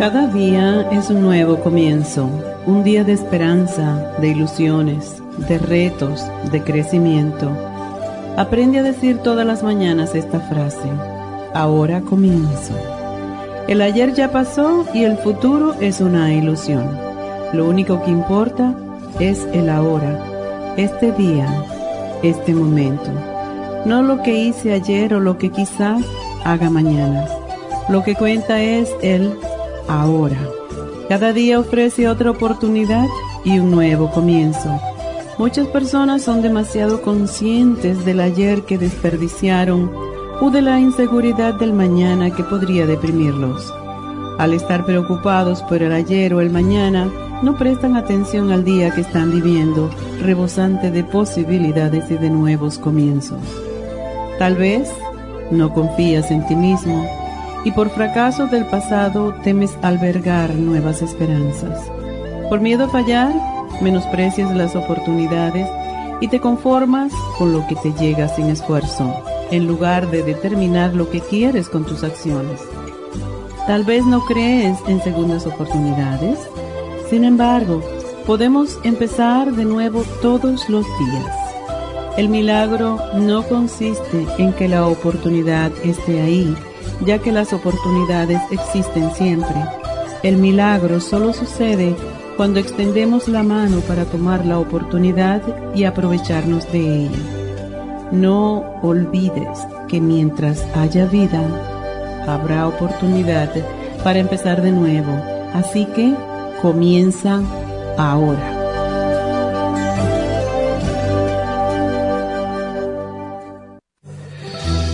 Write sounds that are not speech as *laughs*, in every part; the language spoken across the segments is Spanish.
Cada día es un nuevo comienzo, un día de esperanza, de ilusiones, de retos, de crecimiento. Aprende a decir todas las mañanas esta frase, ahora comienzo. El ayer ya pasó y el futuro es una ilusión. Lo único que importa es el ahora, este día, este momento. No lo que hice ayer o lo que quizás haga mañana. Lo que cuenta es el ahora. Cada día ofrece otra oportunidad y un nuevo comienzo. Muchas personas son demasiado conscientes del ayer que desperdiciaron o de la inseguridad del mañana que podría deprimirlos. Al estar preocupados por el ayer o el mañana, no prestan atención al día que están viviendo, rebosante de posibilidades y de nuevos comienzos. Tal vez no confías en ti mismo y por fracaso del pasado temes albergar nuevas esperanzas. Por miedo a fallar, menosprecias las oportunidades y te conformas con lo que te llega sin esfuerzo, en lugar de determinar lo que quieres con tus acciones. Tal vez no crees en segundas oportunidades, sin embargo, podemos empezar de nuevo todos los días. El milagro no consiste en que la oportunidad esté ahí, ya que las oportunidades existen siempre. El milagro solo sucede cuando extendemos la mano para tomar la oportunidad y aprovecharnos de ella. No olvides que mientras haya vida, habrá oportunidad para empezar de nuevo. Así que comienza ahora.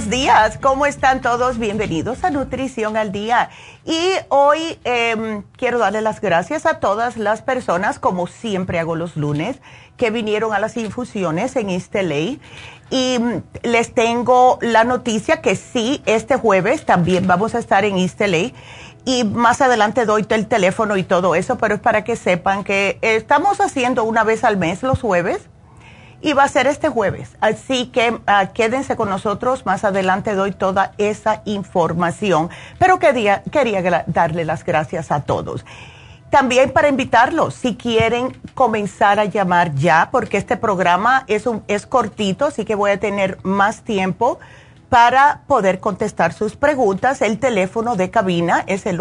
Buenos días, ¿cómo están todos? Bienvenidos a Nutrición al Día. Y hoy em, quiero darle las gracias a todas las personas, como siempre hago los lunes, que vinieron a las infusiones en East Y mm, les tengo la noticia que sí, este jueves también vamos a estar en East Y más adelante doy el teléfono y todo eso, pero es para que sepan que estamos haciendo una vez al mes los jueves y va a ser este jueves. Así que ah, quédense con nosotros. Más adelante doy toda esa información. Pero quería, quería darle las gracias a todos. También para invitarlos, si quieren comenzar a llamar ya, porque este programa es, un, es cortito, así que voy a tener más tiempo para poder contestar sus preguntas. El teléfono de cabina es el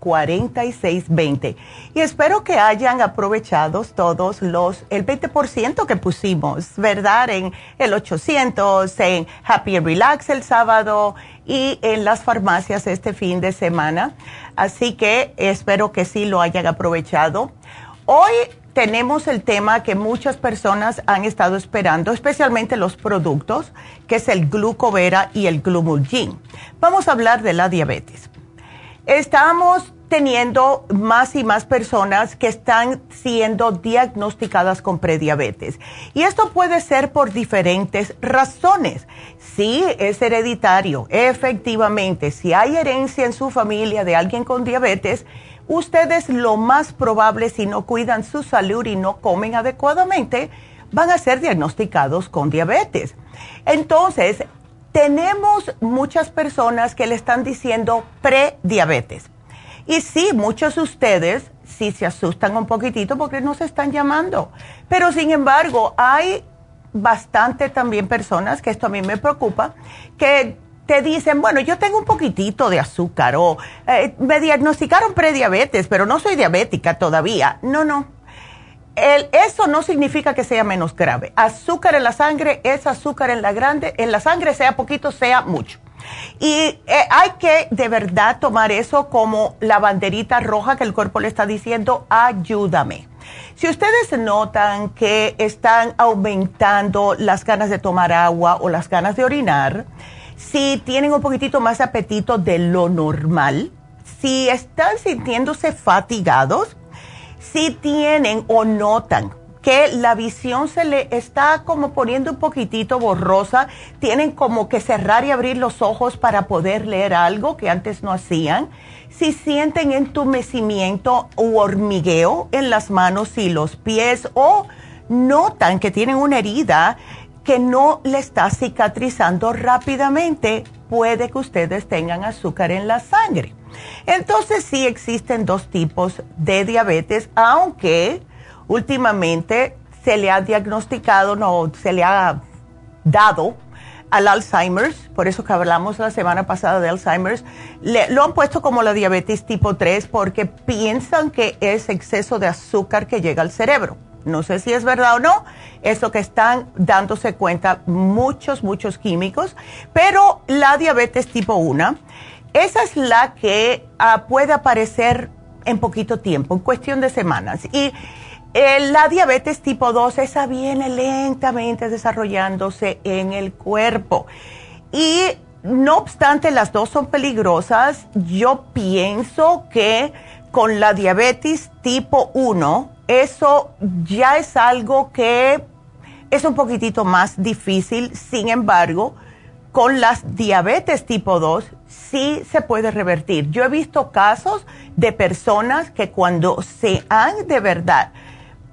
877-222-4620. Y espero que hayan aprovechado todos los, el 20% que pusimos, ¿verdad? En el 800, en Happy Relax el sábado y en las farmacias este fin de semana. Así que espero que sí lo hayan aprovechado. Hoy tenemos el tema que muchas personas han estado esperando, especialmente los productos, que es el glucovera y el glumulgin. Vamos a hablar de la diabetes. Estamos teniendo más y más personas que están siendo diagnosticadas con prediabetes. Y esto puede ser por diferentes razones. Si es hereditario, efectivamente, si hay herencia en su familia de alguien con diabetes, ustedes lo más probable si no cuidan su salud y no comen adecuadamente, van a ser diagnosticados con diabetes. Entonces, tenemos muchas personas que le están diciendo prediabetes. Y sí, muchos de ustedes sí se asustan un poquitito porque no se están llamando. Pero sin embargo, hay bastante también personas, que esto a mí me preocupa, que te dicen, bueno, yo tengo un poquitito de azúcar o eh, me diagnosticaron prediabetes, pero no soy diabética todavía. No, no. El, eso no significa que sea menos grave. Azúcar en la sangre es azúcar en la grande, en la sangre sea poquito, sea mucho. Y eh, hay que de verdad tomar eso como la banderita roja que el cuerpo le está diciendo, ayúdame. Si ustedes notan que están aumentando las ganas de tomar agua o las ganas de orinar, si tienen un poquitito más apetito de lo normal, si están sintiéndose fatigados, si tienen o notan que la visión se le está como poniendo un poquitito borrosa, tienen como que cerrar y abrir los ojos para poder leer algo que antes no hacían, si sienten entumecimiento u hormigueo en las manos y los pies o notan que tienen una herida que no le está cicatrizando rápidamente, puede que ustedes tengan azúcar en la sangre. Entonces sí existen dos tipos de diabetes, aunque últimamente se le ha diagnosticado, no, se le ha dado al Alzheimer's, por eso que hablamos la semana pasada de Alzheimer's, lo han puesto como la diabetes tipo 3 porque piensan que es exceso de azúcar que llega al cerebro. No sé si es verdad o no, es lo que están dándose cuenta muchos, muchos químicos, pero la diabetes tipo 1, esa es la que ah, puede aparecer en poquito tiempo, en cuestión de semanas. Y eh, la diabetes tipo 2, esa viene lentamente desarrollándose en el cuerpo. Y no obstante, las dos son peligrosas, yo pienso que con la diabetes tipo 1, eso ya es algo que es un poquitito más difícil, sin embargo, con las diabetes tipo 2 sí se puede revertir. Yo he visto casos de personas que cuando se han de verdad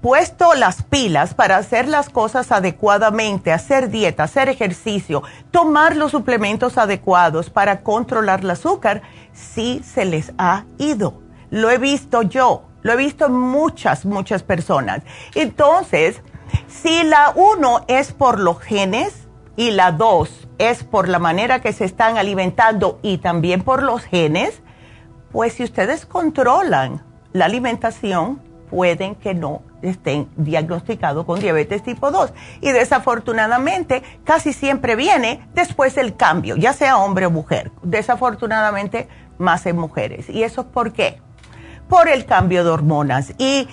puesto las pilas para hacer las cosas adecuadamente, hacer dieta, hacer ejercicio, tomar los suplementos adecuados para controlar el azúcar, sí se les ha ido. Lo he visto yo. Lo he visto muchas, muchas personas. Entonces, si la uno es por los genes y la dos es por la manera que se están alimentando y también por los genes, pues si ustedes controlan la alimentación, pueden que no estén diagnosticados con diabetes tipo 2. Y desafortunadamente, casi siempre viene después del cambio, ya sea hombre o mujer. Desafortunadamente, más en mujeres. ¿Y eso es por qué? por el cambio de hormonas. Y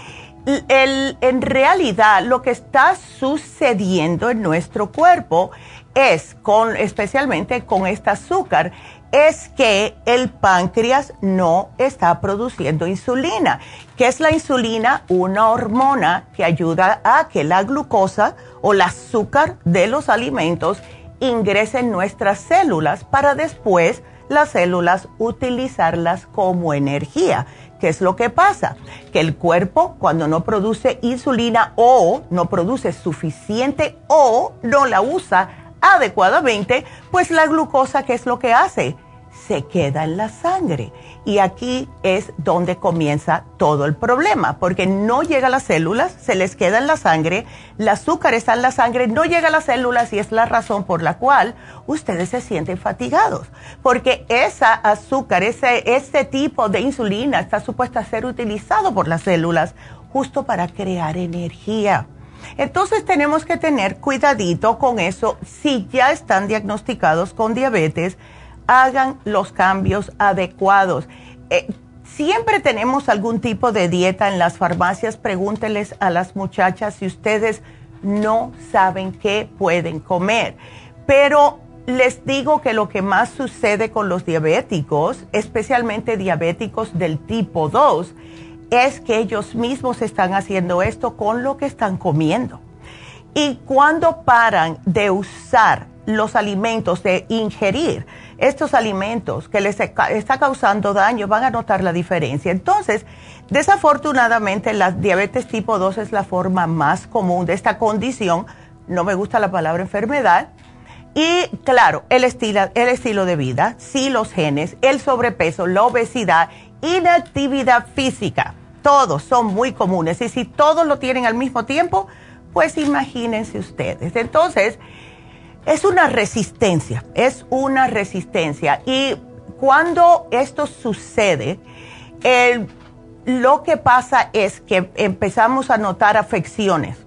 en realidad lo que está sucediendo en nuestro cuerpo es, con, especialmente con este azúcar, es que el páncreas no está produciendo insulina. ¿Qué es la insulina? Una hormona que ayuda a que la glucosa o el azúcar de los alimentos ingrese en nuestras células para después las células utilizarlas como energía. ¿Qué es lo que pasa? Que el cuerpo cuando no produce insulina o no produce suficiente o no la usa adecuadamente, pues la glucosa, ¿qué es lo que hace? Se queda en la sangre. Y aquí es donde comienza todo el problema, porque no llega a las células, se les queda en la sangre, el azúcar está en la sangre, no llega a las células y es la razón por la cual ustedes se sienten fatigados, porque esa azúcar, ese, ese tipo de insulina está supuesta a ser utilizado por las células justo para crear energía. Entonces tenemos que tener cuidadito con eso si ya están diagnosticados con diabetes hagan los cambios adecuados. Eh, siempre tenemos algún tipo de dieta en las farmacias. Pregúnteles a las muchachas si ustedes no saben qué pueden comer. Pero les digo que lo que más sucede con los diabéticos, especialmente diabéticos del tipo 2, es que ellos mismos están haciendo esto con lo que están comiendo. Y cuando paran de usar los alimentos, de ingerir estos alimentos que les está causando daño, van a notar la diferencia. Entonces, desafortunadamente, la diabetes tipo 2 es la forma más común de esta condición. No me gusta la palabra enfermedad. Y claro, el estilo, el estilo de vida, sí los genes, el sobrepeso, la obesidad, inactividad física, todos son muy comunes. Y si todos lo tienen al mismo tiempo, pues imagínense ustedes. Entonces, es una resistencia, es una resistencia. Y cuando esto sucede, lo que pasa es que empezamos a notar afecciones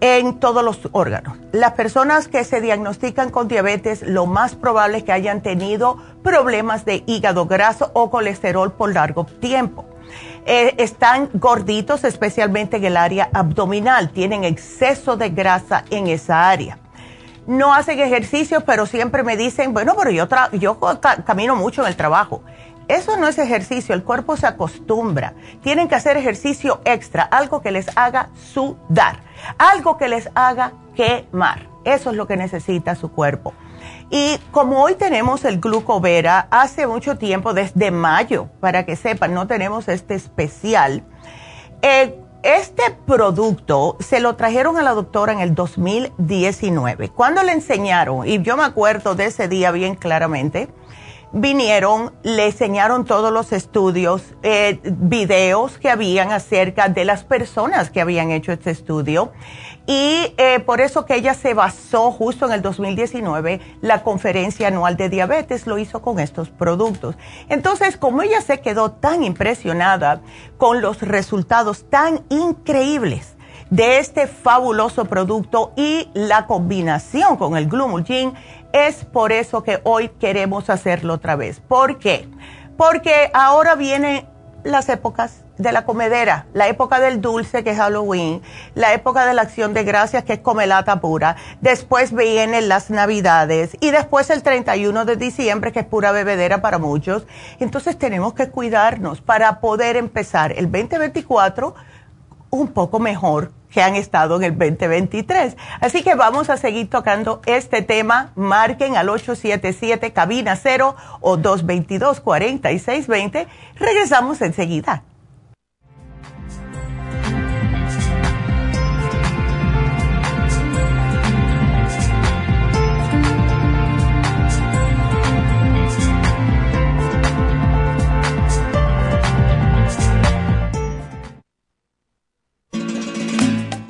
en todos los órganos. Las personas que se diagnostican con diabetes, lo más probable es que hayan tenido problemas de hígado graso o colesterol por largo tiempo. Eh, están gorditos, especialmente en el área abdominal, tienen exceso de grasa en esa área no hacen ejercicio, pero siempre me dicen, bueno, pero yo, yo camino mucho en el trabajo. Eso no es ejercicio, el cuerpo se acostumbra. Tienen que hacer ejercicio extra, algo que les haga sudar, algo que les haga quemar. Eso es lo que necesita su cuerpo. Y como hoy tenemos el glucovera, hace mucho tiempo, desde mayo, para que sepan, no tenemos este especial. Eh, este producto se lo trajeron a la doctora en el 2019. Cuando le enseñaron, y yo me acuerdo de ese día bien claramente, vinieron, le enseñaron todos los estudios, eh, videos que habían acerca de las personas que habían hecho este estudio. Y eh, por eso que ella se basó justo en el 2019, la conferencia anual de diabetes lo hizo con estos productos. Entonces, como ella se quedó tan impresionada con los resultados tan increíbles de este fabuloso producto y la combinación con el Glumulgin, es por eso que hoy queremos hacerlo otra vez. ¿Por qué? Porque ahora vienen las épocas de la comedera, la época del dulce, que es Halloween, la época de la acción de gracias, que es comelata pura, después vienen las navidades y después el 31 de diciembre, que es pura bebedera para muchos. Entonces tenemos que cuidarnos para poder empezar el 2024 un poco mejor que han estado en el 2023. Así que vamos a seguir tocando este tema. Marquen al 877 cabina 0 o 222 4620. Regresamos enseguida.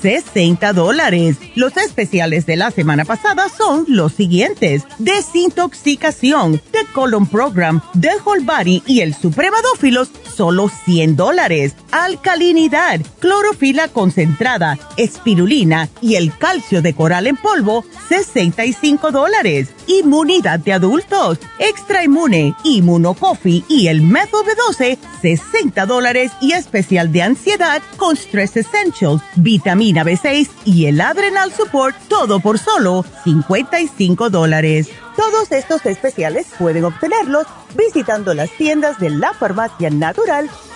60 dólares. Los especiales de la semana pasada son los siguientes. Desintoxicación, The Colon Program, The Whole Body y el Supremadófilos, solo 100 dólares. Alcalinidad, clorofila concentrada, espirulina y el calcio de coral en polvo, 65 dólares. Inmunidad de adultos, extra inmune, inmunocoffee y el método B12, 60 dólares y especial de ansiedad con Stress Essentials, vitamina B6 y el Adrenal Support, todo por solo 55 dólares. Todos estos especiales pueden obtenerlos visitando las tiendas de la farmacia natural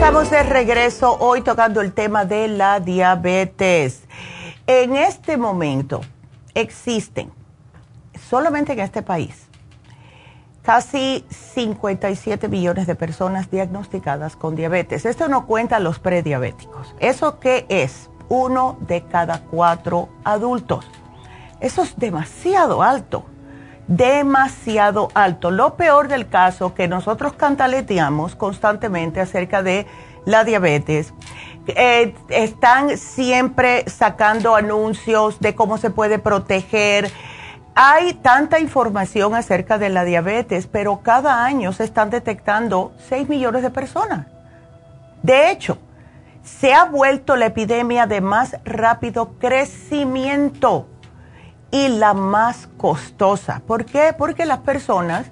Estamos de regreso hoy tocando el tema de la diabetes. En este momento existen, solamente en este país, casi 57 millones de personas diagnosticadas con diabetes. Esto no cuenta los prediabéticos. ¿Eso qué es? Uno de cada cuatro adultos. Eso es demasiado alto demasiado alto. Lo peor del caso que nosotros cantaleteamos constantemente acerca de la diabetes. Eh, están siempre sacando anuncios de cómo se puede proteger. Hay tanta información acerca de la diabetes, pero cada año se están detectando 6 millones de personas. De hecho, se ha vuelto la epidemia de más rápido crecimiento y la más costosa. ¿Por qué? Porque las personas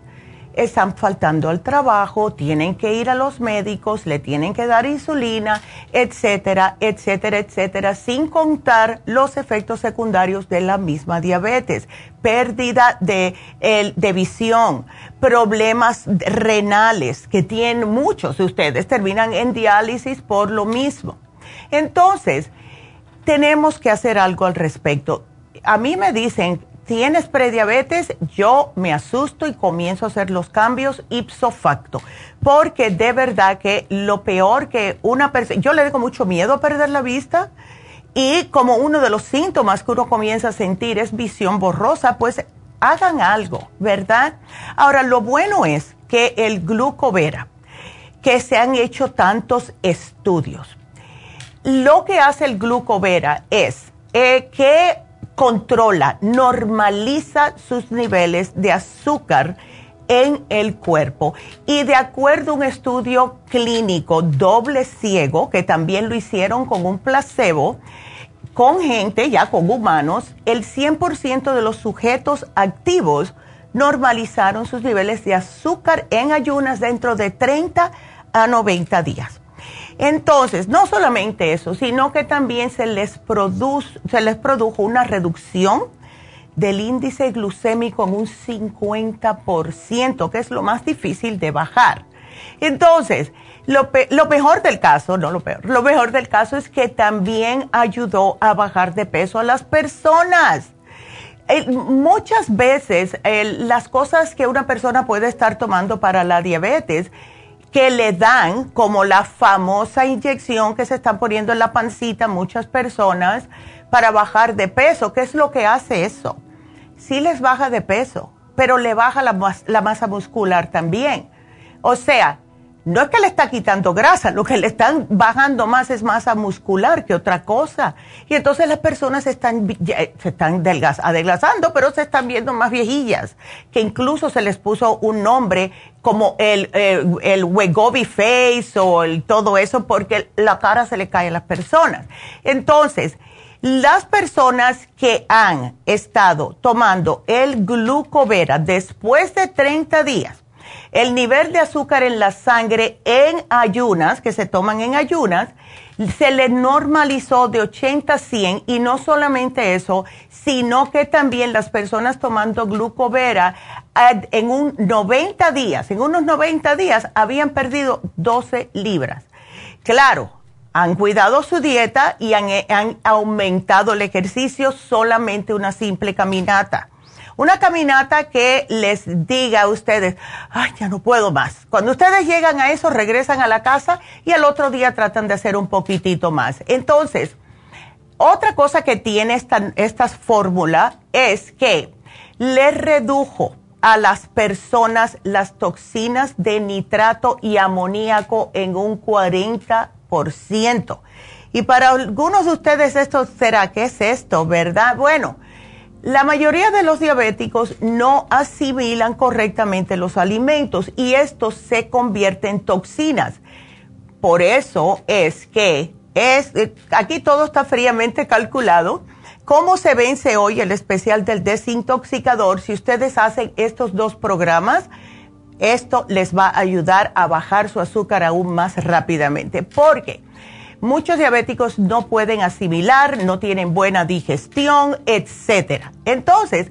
están faltando al trabajo, tienen que ir a los médicos, le tienen que dar insulina, etcétera, etcétera, etcétera, sin contar los efectos secundarios de la misma diabetes, pérdida de, de visión, problemas renales que tienen muchos de ustedes, terminan en diálisis por lo mismo. Entonces, tenemos que hacer algo al respecto a mí me dicen, tienes prediabetes, yo me asusto y comienzo a hacer los cambios ipso facto. Porque de verdad que lo peor que una persona, yo le tengo mucho miedo a perder la vista y como uno de los síntomas que uno comienza a sentir es visión borrosa, pues hagan algo, ¿verdad? Ahora, lo bueno es que el glucovera, que se han hecho tantos estudios, lo que hace el glucovera es eh, que controla, normaliza sus niveles de azúcar en el cuerpo. Y de acuerdo a un estudio clínico doble ciego, que también lo hicieron con un placebo, con gente, ya con humanos, el 100% de los sujetos activos normalizaron sus niveles de azúcar en ayunas dentro de 30 a 90 días. Entonces, no solamente eso, sino que también se les, se les produjo una reducción del índice glucémico en un 50%, que es lo más difícil de bajar. Entonces, lo, mejor del caso, no lo peor, lo mejor del caso es que también ayudó a bajar de peso a las personas. muchas veces las cosas que una persona puede estar tomando para la diabetes, que le dan, como la famosa inyección que se están poniendo en la pancita muchas personas para bajar de peso. ¿Qué es lo que hace eso? Sí les baja de peso, pero le baja la, la masa muscular también. O sea, no es que le está quitando grasa, lo que le están bajando más es masa muscular que otra cosa. Y entonces las personas están, se están adelgazando, pero se están viendo más viejillas, que incluso se les puso un nombre como el, el, el Face o el, todo eso, porque la cara se le cae a las personas. Entonces, las personas que han estado tomando el glucovera después de 30 días, el nivel de azúcar en la sangre en ayunas, que se toman en ayunas, se le normalizó de 80 a 100 y no solamente eso, sino que también las personas tomando glucovera en un 90 días, en unos 90 días habían perdido 12 libras. Claro, han cuidado su dieta y han, han aumentado el ejercicio solamente una simple caminata una caminata que les diga a ustedes, ay, ya no puedo más. Cuando ustedes llegan a eso, regresan a la casa y al otro día tratan de hacer un poquitito más. Entonces, otra cosa que tiene esta, esta fórmula es que le redujo a las personas las toxinas de nitrato y amoníaco en un 40%. Y para algunos de ustedes esto será, ¿qué es esto? ¿Verdad? Bueno, la mayoría de los diabéticos no asimilan correctamente los alimentos y esto se convierte en toxinas. Por eso es que es, aquí todo está fríamente calculado. ¿Cómo se vence hoy el especial del desintoxicador? Si ustedes hacen estos dos programas, esto les va a ayudar a bajar su azúcar aún más rápidamente. Porque Muchos diabéticos no pueden asimilar, no tienen buena digestión, etc. Entonces,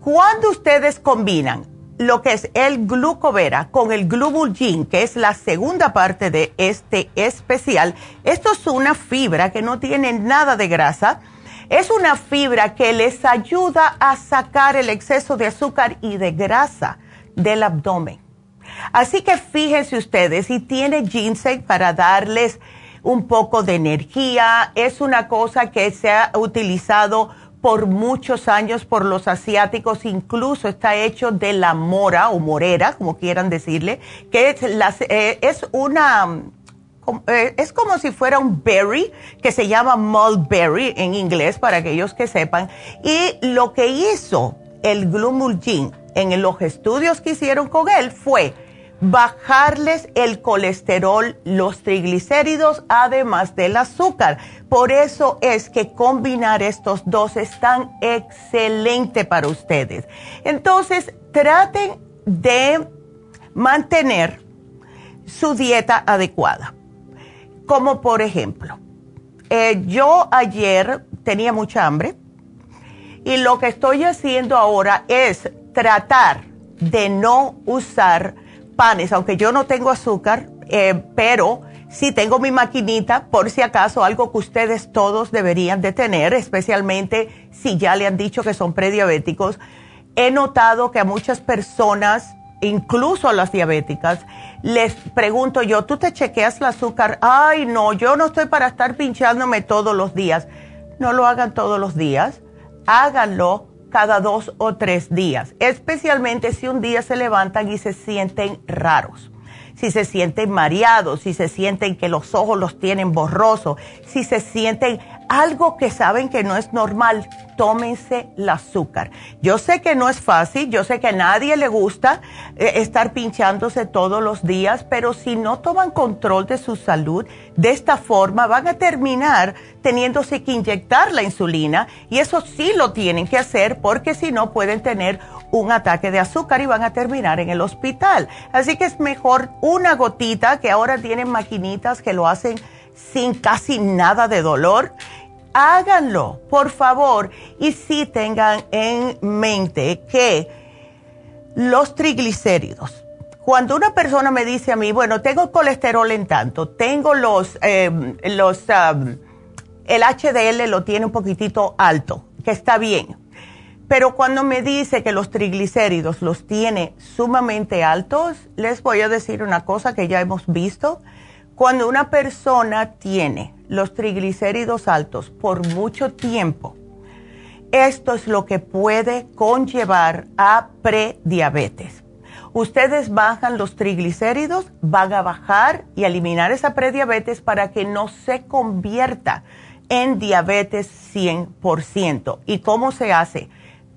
cuando ustedes combinan lo que es el glucovera con el glubulgin, que es la segunda parte de este especial, esto es una fibra que no tiene nada de grasa, es una fibra que les ayuda a sacar el exceso de azúcar y de grasa del abdomen. Así que fíjense ustedes, si tiene ginseng para darles un poco de energía. Es una cosa que se ha utilizado por muchos años por los asiáticos, incluso está hecho de la mora o morera, como quieran decirle, que es, eh, una eh, es como si fuera un berry que se llama mulberry en inglés para aquellos que sepan. Y lo que hizo el Glumulgin en los estudios que hicieron con él fue bajarles el colesterol, los triglicéridos, además del azúcar. Por eso es que combinar estos dos es tan excelente para ustedes. Entonces, traten de mantener su dieta adecuada. Como por ejemplo, eh, yo ayer tenía mucha hambre y lo que estoy haciendo ahora es tratar de no usar panes, aunque yo no tengo azúcar, eh, pero sí tengo mi maquinita por si acaso algo que ustedes todos deberían de tener, especialmente si ya le han dicho que son prediabéticos. He notado que a muchas personas, incluso a las diabéticas, les pregunto yo, ¿tú te chequeas el azúcar? Ay, no, yo no estoy para estar pinchándome todos los días. No lo hagan todos los días, háganlo cada dos o tres días, especialmente si un día se levantan y se sienten raros, si se sienten mareados, si se sienten que los ojos los tienen borrosos, si se sienten algo que saben que no es normal, tómense el azúcar. Yo sé que no es fácil, yo sé que a nadie le gusta eh, estar pinchándose todos los días, pero si no toman control de su salud de esta forma, van a terminar teniéndose que inyectar la insulina y eso sí lo tienen que hacer porque si no pueden tener un ataque de azúcar y van a terminar en el hospital. Así que es mejor una gotita que ahora tienen maquinitas que lo hacen sin casi nada de dolor háganlo, por favor. Y sí tengan en mente que los triglicéridos, cuando una persona me dice a mí, bueno, tengo colesterol en tanto, tengo los, los, el HDL lo tiene un poquitito alto, que está bien. Pero cuando me dice que los triglicéridos los tiene sumamente altos, les voy a decir una cosa que ya hemos visto. Cuando una persona tiene los triglicéridos altos por mucho tiempo, esto es lo que puede conllevar a prediabetes. ustedes bajan los triglicéridos, van a bajar y eliminar esa prediabetes para que no se convierta en diabetes 100%. ¿Y cómo se hace?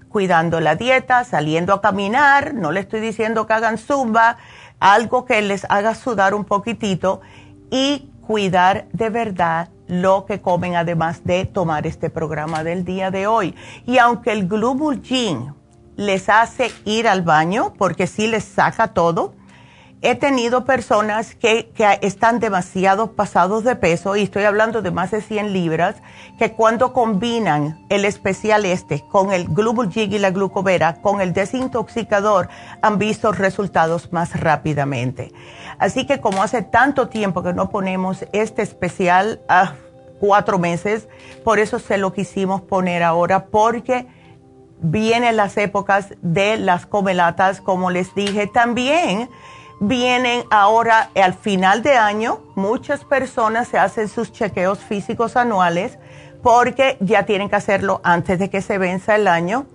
Cuidando la dieta, saliendo a caminar, no le estoy diciendo que hagan zumba, algo que les haga sudar un poquitito y cuidar de verdad lo que comen además de tomar este programa del día de hoy. Y aunque el Glubulgin les hace ir al baño, porque sí les saca todo, he tenido personas que, están demasiado pasados de peso, y estoy hablando de más de 100 libras, que cuando combinan el especial este con el Glubulgin y la glucovera, con el desintoxicador, han visto resultados más rápidamente. Así que como hace tanto tiempo que no ponemos este especial, a cuatro meses, por eso se lo quisimos poner ahora, porque vienen las épocas de las comelatas, como les dije, también vienen ahora al final de año, muchas personas se hacen sus chequeos físicos anuales porque ya tienen que hacerlo antes de que se venza el año.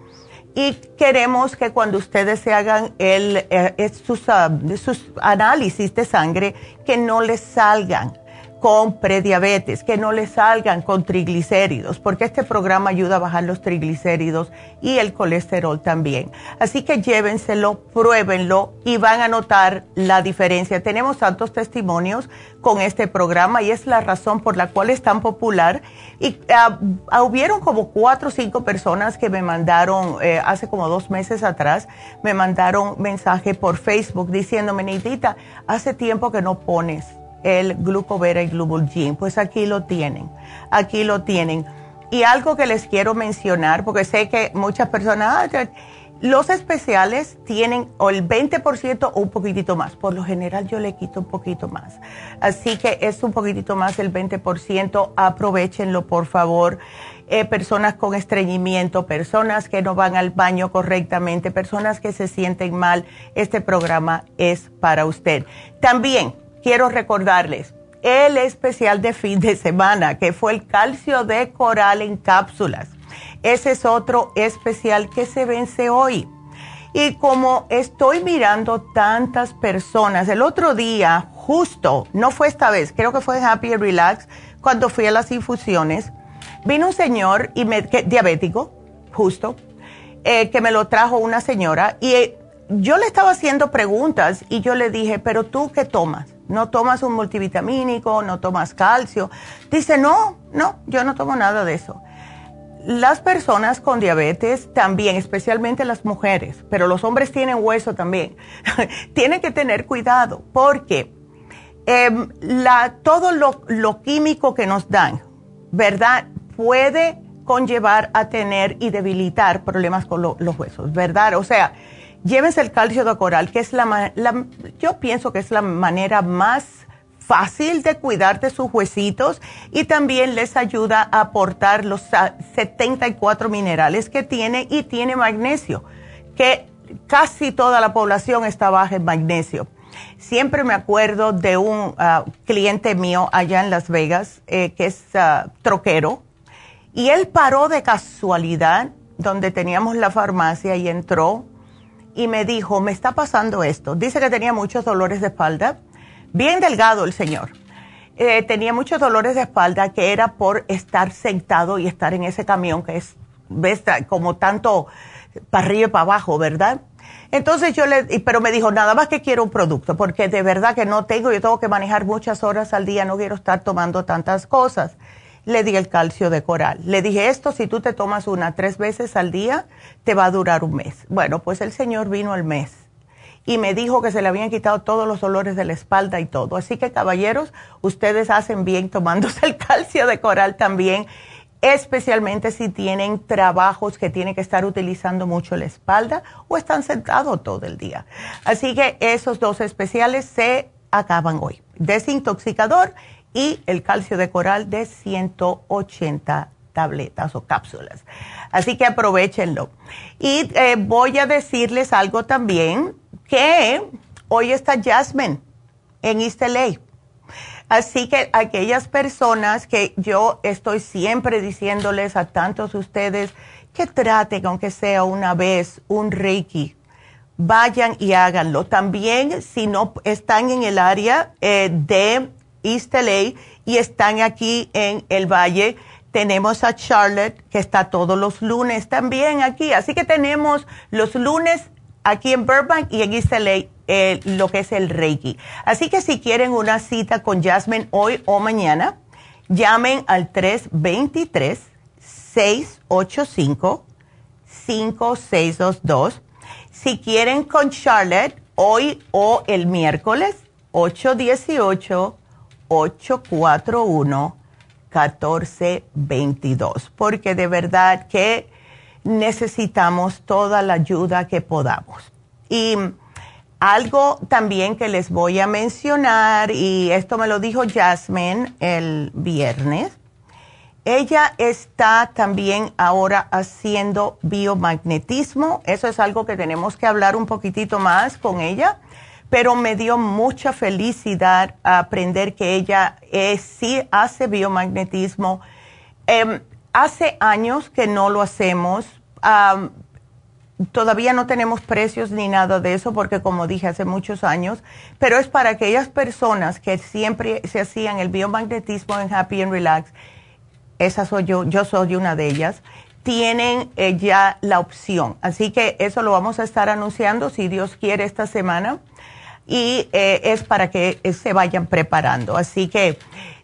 Y queremos que cuando ustedes se hagan el, eh, sus, ah, sus análisis de sangre, que no les salgan con prediabetes, que no les salgan con triglicéridos, porque este programa ayuda a bajar los triglicéridos y el colesterol también. Así que llévenselo, pruébenlo y van a notar la diferencia. Tenemos tantos testimonios con este programa y es la razón por la cual es tan popular. Y ah, hubieron como cuatro o cinco personas que me mandaron, eh, hace como dos meses atrás, me mandaron mensaje por Facebook diciéndome, Neidita, hace tiempo que no pones el glucovera y glubulgin. Pues aquí lo tienen, aquí lo tienen. Y algo que les quiero mencionar, porque sé que muchas personas, ah, los especiales tienen o el 20% o un poquitito más. Por lo general yo le quito un poquito más. Así que es un poquitito más el 20%. Aprovechenlo, por favor. Eh, personas con estreñimiento, personas que no van al baño correctamente, personas que se sienten mal. Este programa es para usted. También quiero recordarles el especial de fin de semana, que fue el calcio de coral en cápsulas. Ese es otro especial que se vence hoy. Y como estoy mirando tantas personas, el otro día, justo, no fue esta vez, creo que fue Happy Relax, cuando fui a las infusiones, vino un señor y me, diabético, justo, eh, que me lo trajo una señora y eh, yo le estaba haciendo preguntas y yo le dije, pero tú qué tomas? No tomas un multivitamínico, no tomas calcio. Dice, no, no, yo no tomo nada de eso. Las personas con diabetes también, especialmente las mujeres, pero los hombres tienen hueso también, *laughs* tienen que tener cuidado porque em, todo lo, químico que nos dan, ¿verdad? Puede conllevar a tener y debilitar problemas con los huesos, ¿verdad? O sea, llévense el calcio de coral, que es la, yo pienso que es la manera más fácil de cuidar de sus huesitos y también les ayuda a aportar los 74 minerales que tiene y tiene magnesio, que casi toda la población está baja en magnesio. Siempre me acuerdo de un ah, cliente mío allá en Las Vegas, eh, que es ah, troquero, y él paró de casualidad donde teníamos la farmacia y entró y me dijo, me está pasando esto. Dice que tenía muchos dolores de espalda, bien delgado el señor. Eh, tenía muchos dolores de espalda que era por estar sentado y estar en ese camión que es, ves, como tanto para arriba y para abajo, ¿verdad? Entonces yo le, pero me dijo, nada más que quiero un producto, porque de verdad que no tengo, yo tengo que manejar muchas horas al día, no quiero estar tomando tantas cosas le di el calcio de coral. Le dije, esto si tú te tomas una tres veces al día, te va a durar un mes. Bueno, pues el señor vino al mes y me dijo que se le habían quitado todos los dolores de la espalda y todo. Así que caballeros, ustedes hacen bien tomándose el calcio de coral también, especialmente si tienen trabajos que tienen que estar utilizando mucho la espalda o están sentados todo el día. Así que esos dos especiales se acaban hoy. Desintoxicador y el calcio de coral de 180 tabletas o cápsulas. Así que aprovechenlo. Y eh, voy a decirles algo también, que hoy está Jasmine en East LA. Así que aquellas personas que yo estoy siempre diciéndoles a tantos de ustedes que traten, aunque sea una vez, un Reiki vayan y háganlo. También si no están en el área eh, de East LA y están aquí en el Valle, tenemos a Charlotte que está todos los lunes también aquí. Así que tenemos los lunes aquí en Burbank y en East LA eh, lo que es el Reiki. Así que si quieren una cita con Jasmine hoy o mañana, llamen al 323 685 5622 si quieren con Charlotte, hoy o el miércoles, 818-841-1422, porque de verdad que necesitamos toda la ayuda que podamos. Y algo también que les voy a mencionar, y esto me lo dijo Jasmine el viernes, ella está también ahora haciendo biomagnetismo. Eso es algo que tenemos que hablar un poquitito más con ella, pero me dio mucha felicidad aprender que ella sí hace biomagnetismo. Em, hace años que no lo hacemos. todavía no tenemos precios ni nada de eso porque como dije hace muchos años, pero es para aquellas personas que siempre se hacían el biomagnetismo en Happy and Relax esa soy yo, yo soy una de ellas, tienen eh, ya la opción. Así que eso lo vamos a estar anunciando, si Dios quiere, esta semana. Y eh, es para que eh, se vayan preparando. Así que,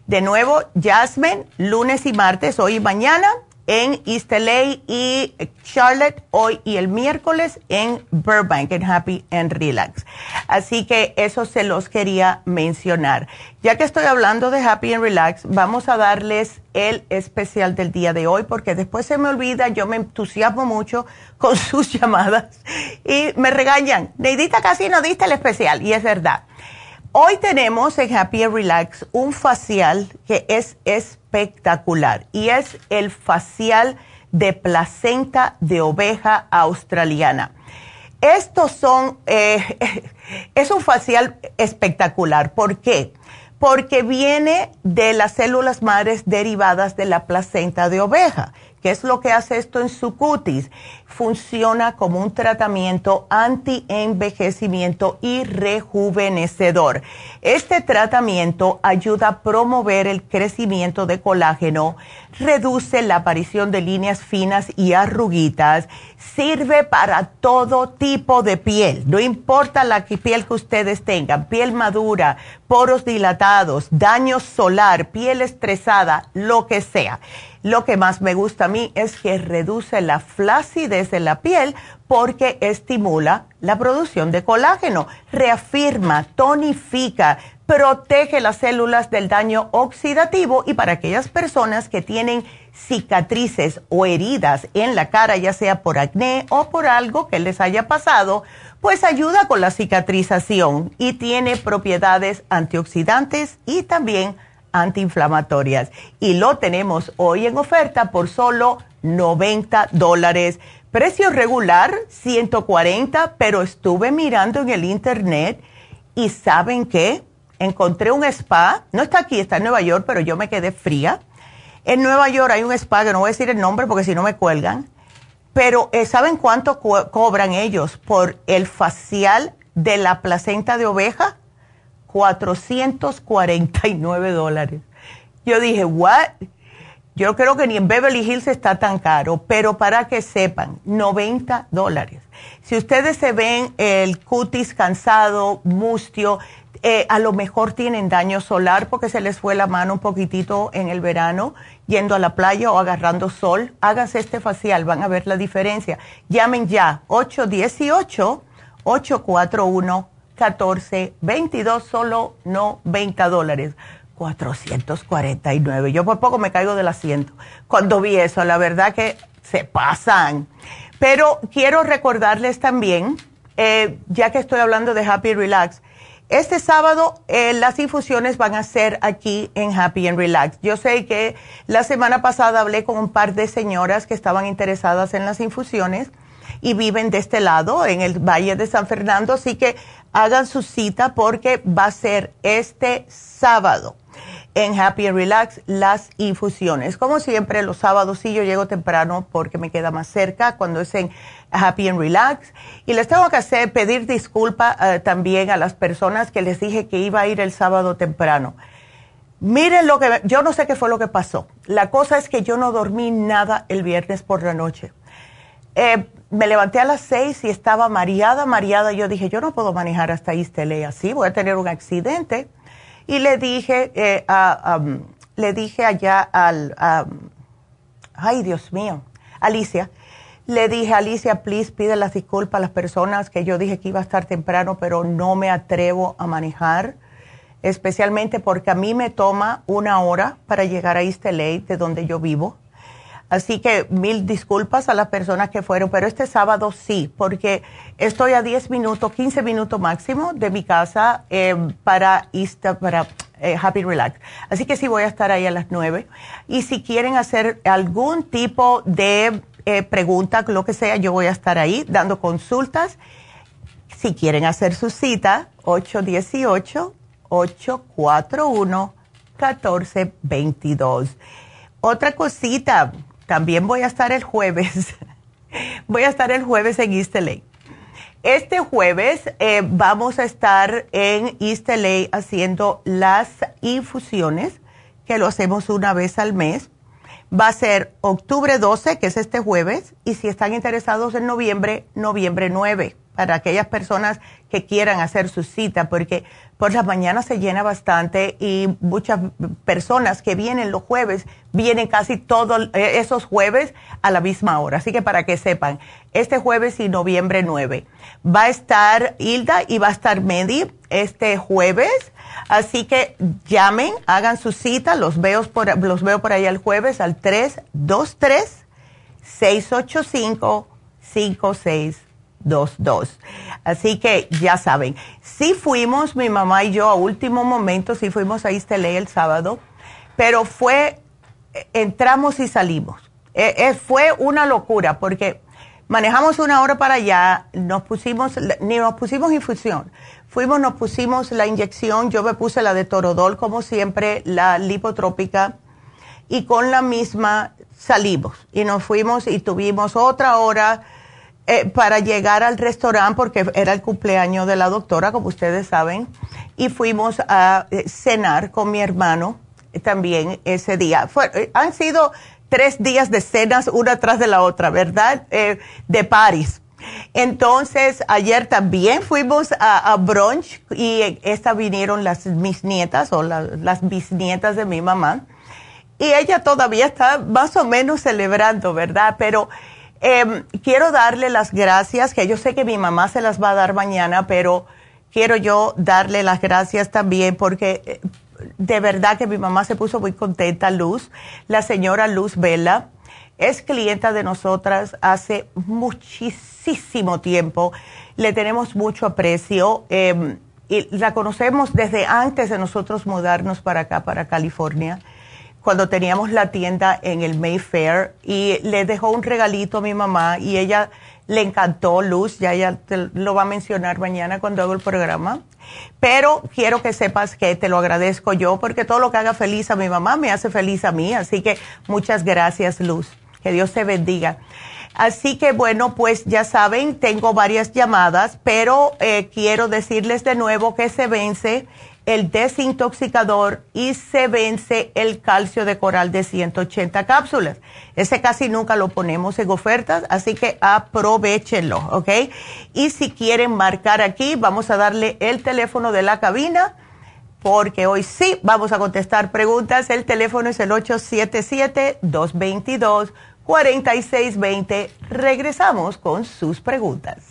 de nuevo, Jasmine, lunes y martes, hoy y mañana, en East LA y Charlotte hoy y el miércoles en Burbank, en Happy and Relax. Así que eso se los quería mencionar. Ya que estoy hablando de Happy and Relax, vamos a darles el especial del día de hoy porque después se me olvida, yo me entusiasmo mucho *laughs* con sus llamadas y me regañan. Neidita casi no diste el especial y es verdad. Hoy tenemos en Happy and Relax un facial que es espectacular y es el facial de placenta de oveja australiana. Estos son, eh, *laughs* es un facial espectacular. ¿Por qué? Porque viene de las células madres derivadas de la placenta de oveja. ¿Qué es lo que hace esto en su cutis? Funciona como un tratamiento anti-envejecimiento y rejuvenecedor. Este tratamiento ayuda a promover el crecimiento de colágeno, reduce la aparición de líneas finas y arruguitas, sirve para todo tipo de piel, no importa la piel que ustedes tengan, piel madura, poros dilatados, daño solar, piel estresada, lo que sea. Lo que más me gusta a mí es que reduce la flacidez de la piel porque estimula la producción de colágeno, reafirma, tonifica, protege las células del daño oxidativo y para aquellas personas que tienen cicatrices o heridas en la cara, ya sea por acné o por algo que les haya pasado, pues ayuda con la cicatrización y tiene propiedades antioxidantes y también antiinflamatorias. Y lo tenemos hoy en oferta por solo 90 dólares. Precio regular, 140, pero estuve mirando en el internet y ¿saben qué? Encontré un spa, no está aquí, está en Nueva York, pero yo me quedé fría. En Nueva York hay un spa, que no voy a decir el nombre porque si no me cuelgan, pero eh, ¿saben cuánto cobran ellos por el facial de la placenta de oveja? 449 dólares. Yo dije, ¿what? Yo creo que ni en Beverly Hills está tan caro, pero para que sepan, 90 dólares. Si ustedes se ven el cutis cansado, mustio, eh, a lo mejor tienen daño solar porque se les fue la mano un poquitito en el verano yendo a la playa o agarrando sol. Háganse este facial, van a ver la diferencia. Llamen ya 818 841 14, 22, solo 90 dólares. 449. Yo por poco me caigo del asiento cuando vi eso. La verdad que se pasan. Pero quiero recordarles también, eh, ya que estoy hablando de Happy Relax, este sábado eh, las infusiones van a ser aquí en Happy and Relax. Yo sé que la semana pasada hablé con un par de señoras que estaban interesadas en las infusiones y viven de este lado, en el Valle de San Fernando, así que hagan su cita porque va a ser este sábado. En Happy and Relax las infusiones. Como siempre, los sábados sí yo llego temprano porque me queda más cerca cuando es en Happy and Relax. Y les tengo que hacer, pedir disculpa eh, también a las personas que les dije que iba a ir el sábado temprano. Miren lo que, yo no sé qué fue lo que pasó. La cosa es que yo no dormí nada el viernes por la noche. Eh, me levanté a las seis y estaba mareada, mareada. Yo dije, yo no puedo manejar hasta East así, voy a tener un accidente. Y le dije, eh, le dije allá al, ay Dios mío, Alicia, le dije, Alicia, please, pide las disculpas a las personas que yo dije que iba a estar temprano, pero no me atrevo a manejar, especialmente porque a mí me toma una hora para llegar a East de donde yo vivo. Así que mil disculpas a las personas que fueron, pero este sábado sí, porque estoy a 10 minutos, 15 minutos máximo de mi casa eh, para, para eh, Happy Relax. Así que sí voy a estar ahí a las 9. Y si quieren hacer algún tipo de eh, pregunta, lo que sea, yo voy a estar ahí dando consultas. Si quieren hacer su cita, 818-841-1422. Otra cosita, también voy a estar el jueves. *laughs* voy a estar el jueves en East Este jueves eh, vamos a estar en East haciendo las infusiones, que lo hacemos una vez al mes. Va a ser octubre 12, que es este jueves, y si están interesados en noviembre, noviembre 9 para aquellas personas que quieran hacer su cita, porque por las mañanas se llena bastante y muchas personas que vienen los jueves vienen casi todos eh, esos jueves a la misma hora. Así que para que sepan, este jueves y noviembre 9 va a estar Hilda y va a estar Medi este jueves. Así que llamen, hagan su cita, los veo por, los veo por ahí el jueves al 323 685 56 dos. Así que ya saben, sí fuimos, mi mamá y yo a último momento, sí fuimos a Isteley el sábado, pero fue, entramos y salimos. E, e, fue una locura porque manejamos una hora para allá, nos pusimos, ni nos pusimos infusión, fuimos, nos pusimos la inyección, yo me puse la de Torodol como siempre, la lipotrópica, y con la misma salimos y nos fuimos y tuvimos otra hora eh, para llegar al restaurante porque era el cumpleaños de la doctora, como ustedes saben, y fuimos a eh, cenar con mi hermano también ese día. Eh, han sido tres días de cenas una tras de la otra, ¿verdad? de París. Entonces, ayer también fuimos a, brunch y esta vinieron las mis nietas o las bisnietas de mi mamá. Y ella todavía está más o menos celebrando, ¿verdad? Pero Em, quiero darle las gracias, que yo sé que mi mamá se las va a dar mañana, pero quiero yo darle las gracias también porque eh, de verdad que mi mamá se puso muy contenta, Luz. La señora Luz Vela es clienta de nosotras hace muchísimo tiempo. Le tenemos mucho aprecio em, y la conocemos desde antes de nosotros mudarnos para acá, para California cuando teníamos la tienda en el Mayfair y le dejó un regalito a mi mamá y ella le encantó Luz, ya ella lo va a mencionar mañana cuando hago el programa. Pero quiero que sepas que te lo agradezco yo porque todo lo que haga feliz a mi mamá me hace feliz a mí. Así que muchas gracias Luz. Que Dios te bendiga. Así que bueno, pues ya saben, tengo varias llamadas, pero eh, quiero decirles de nuevo que se vence el desintoxicador y se vence el calcio de coral de 180 cápsulas. Ese casi nunca lo ponemos en ofertas, así que aprovechenlo, ¿ok? Y si quieren marcar aquí, vamos a darle el teléfono de la cabina, porque hoy sí vamos a contestar preguntas. El teléfono es el 877-222-4620. Regresamos con sus preguntas.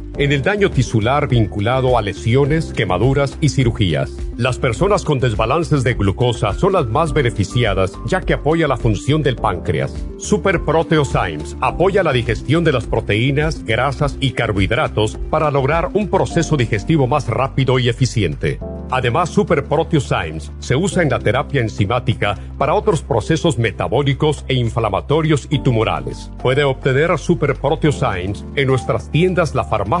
en el daño tisular vinculado a lesiones, quemaduras y cirugías. Las personas con desbalances de glucosa son las más beneficiadas ya que apoya la función del páncreas. Super Proteosymes apoya la digestión de las proteínas, grasas y carbohidratos para lograr un proceso digestivo más rápido y eficiente. Además, Super Proteosymes se usa en la terapia enzimática para otros procesos metabólicos e inflamatorios y tumorales. Puede obtener Super Proteosymes en nuestras tiendas La Farmacia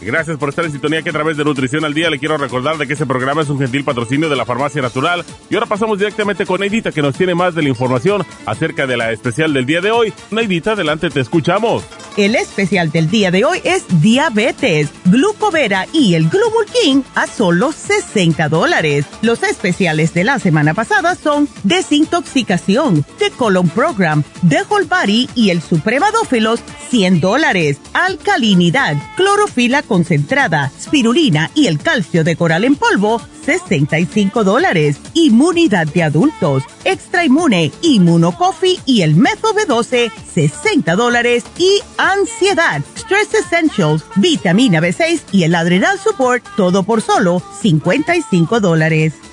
Gracias por estar en sintonía que a través de Nutrición al Día le quiero recordar de que este programa es un gentil patrocinio de la Farmacia Natural. Y ahora pasamos directamente con Neidita que nos tiene más de la información acerca de la especial del día de hoy. Neidita, adelante, te escuchamos. El especial del día de hoy es diabetes, glucovera y el glumulkin a solo 60 dólares. Los especiales de la semana pasada son desintoxicación, The Colon Program, The Whole Body y el Supremadófilos 100 dólares. Alcalinidad, clorofila concentrada, spirulina y el calcio de coral en polvo 65 dólares. Inmunidad de adultos, extra inmune, inmunocoffee y el método B12 60 dólares y ansiedad, stress essentials, vitamina B6 y el adrenal support todo por solo 55 dólares.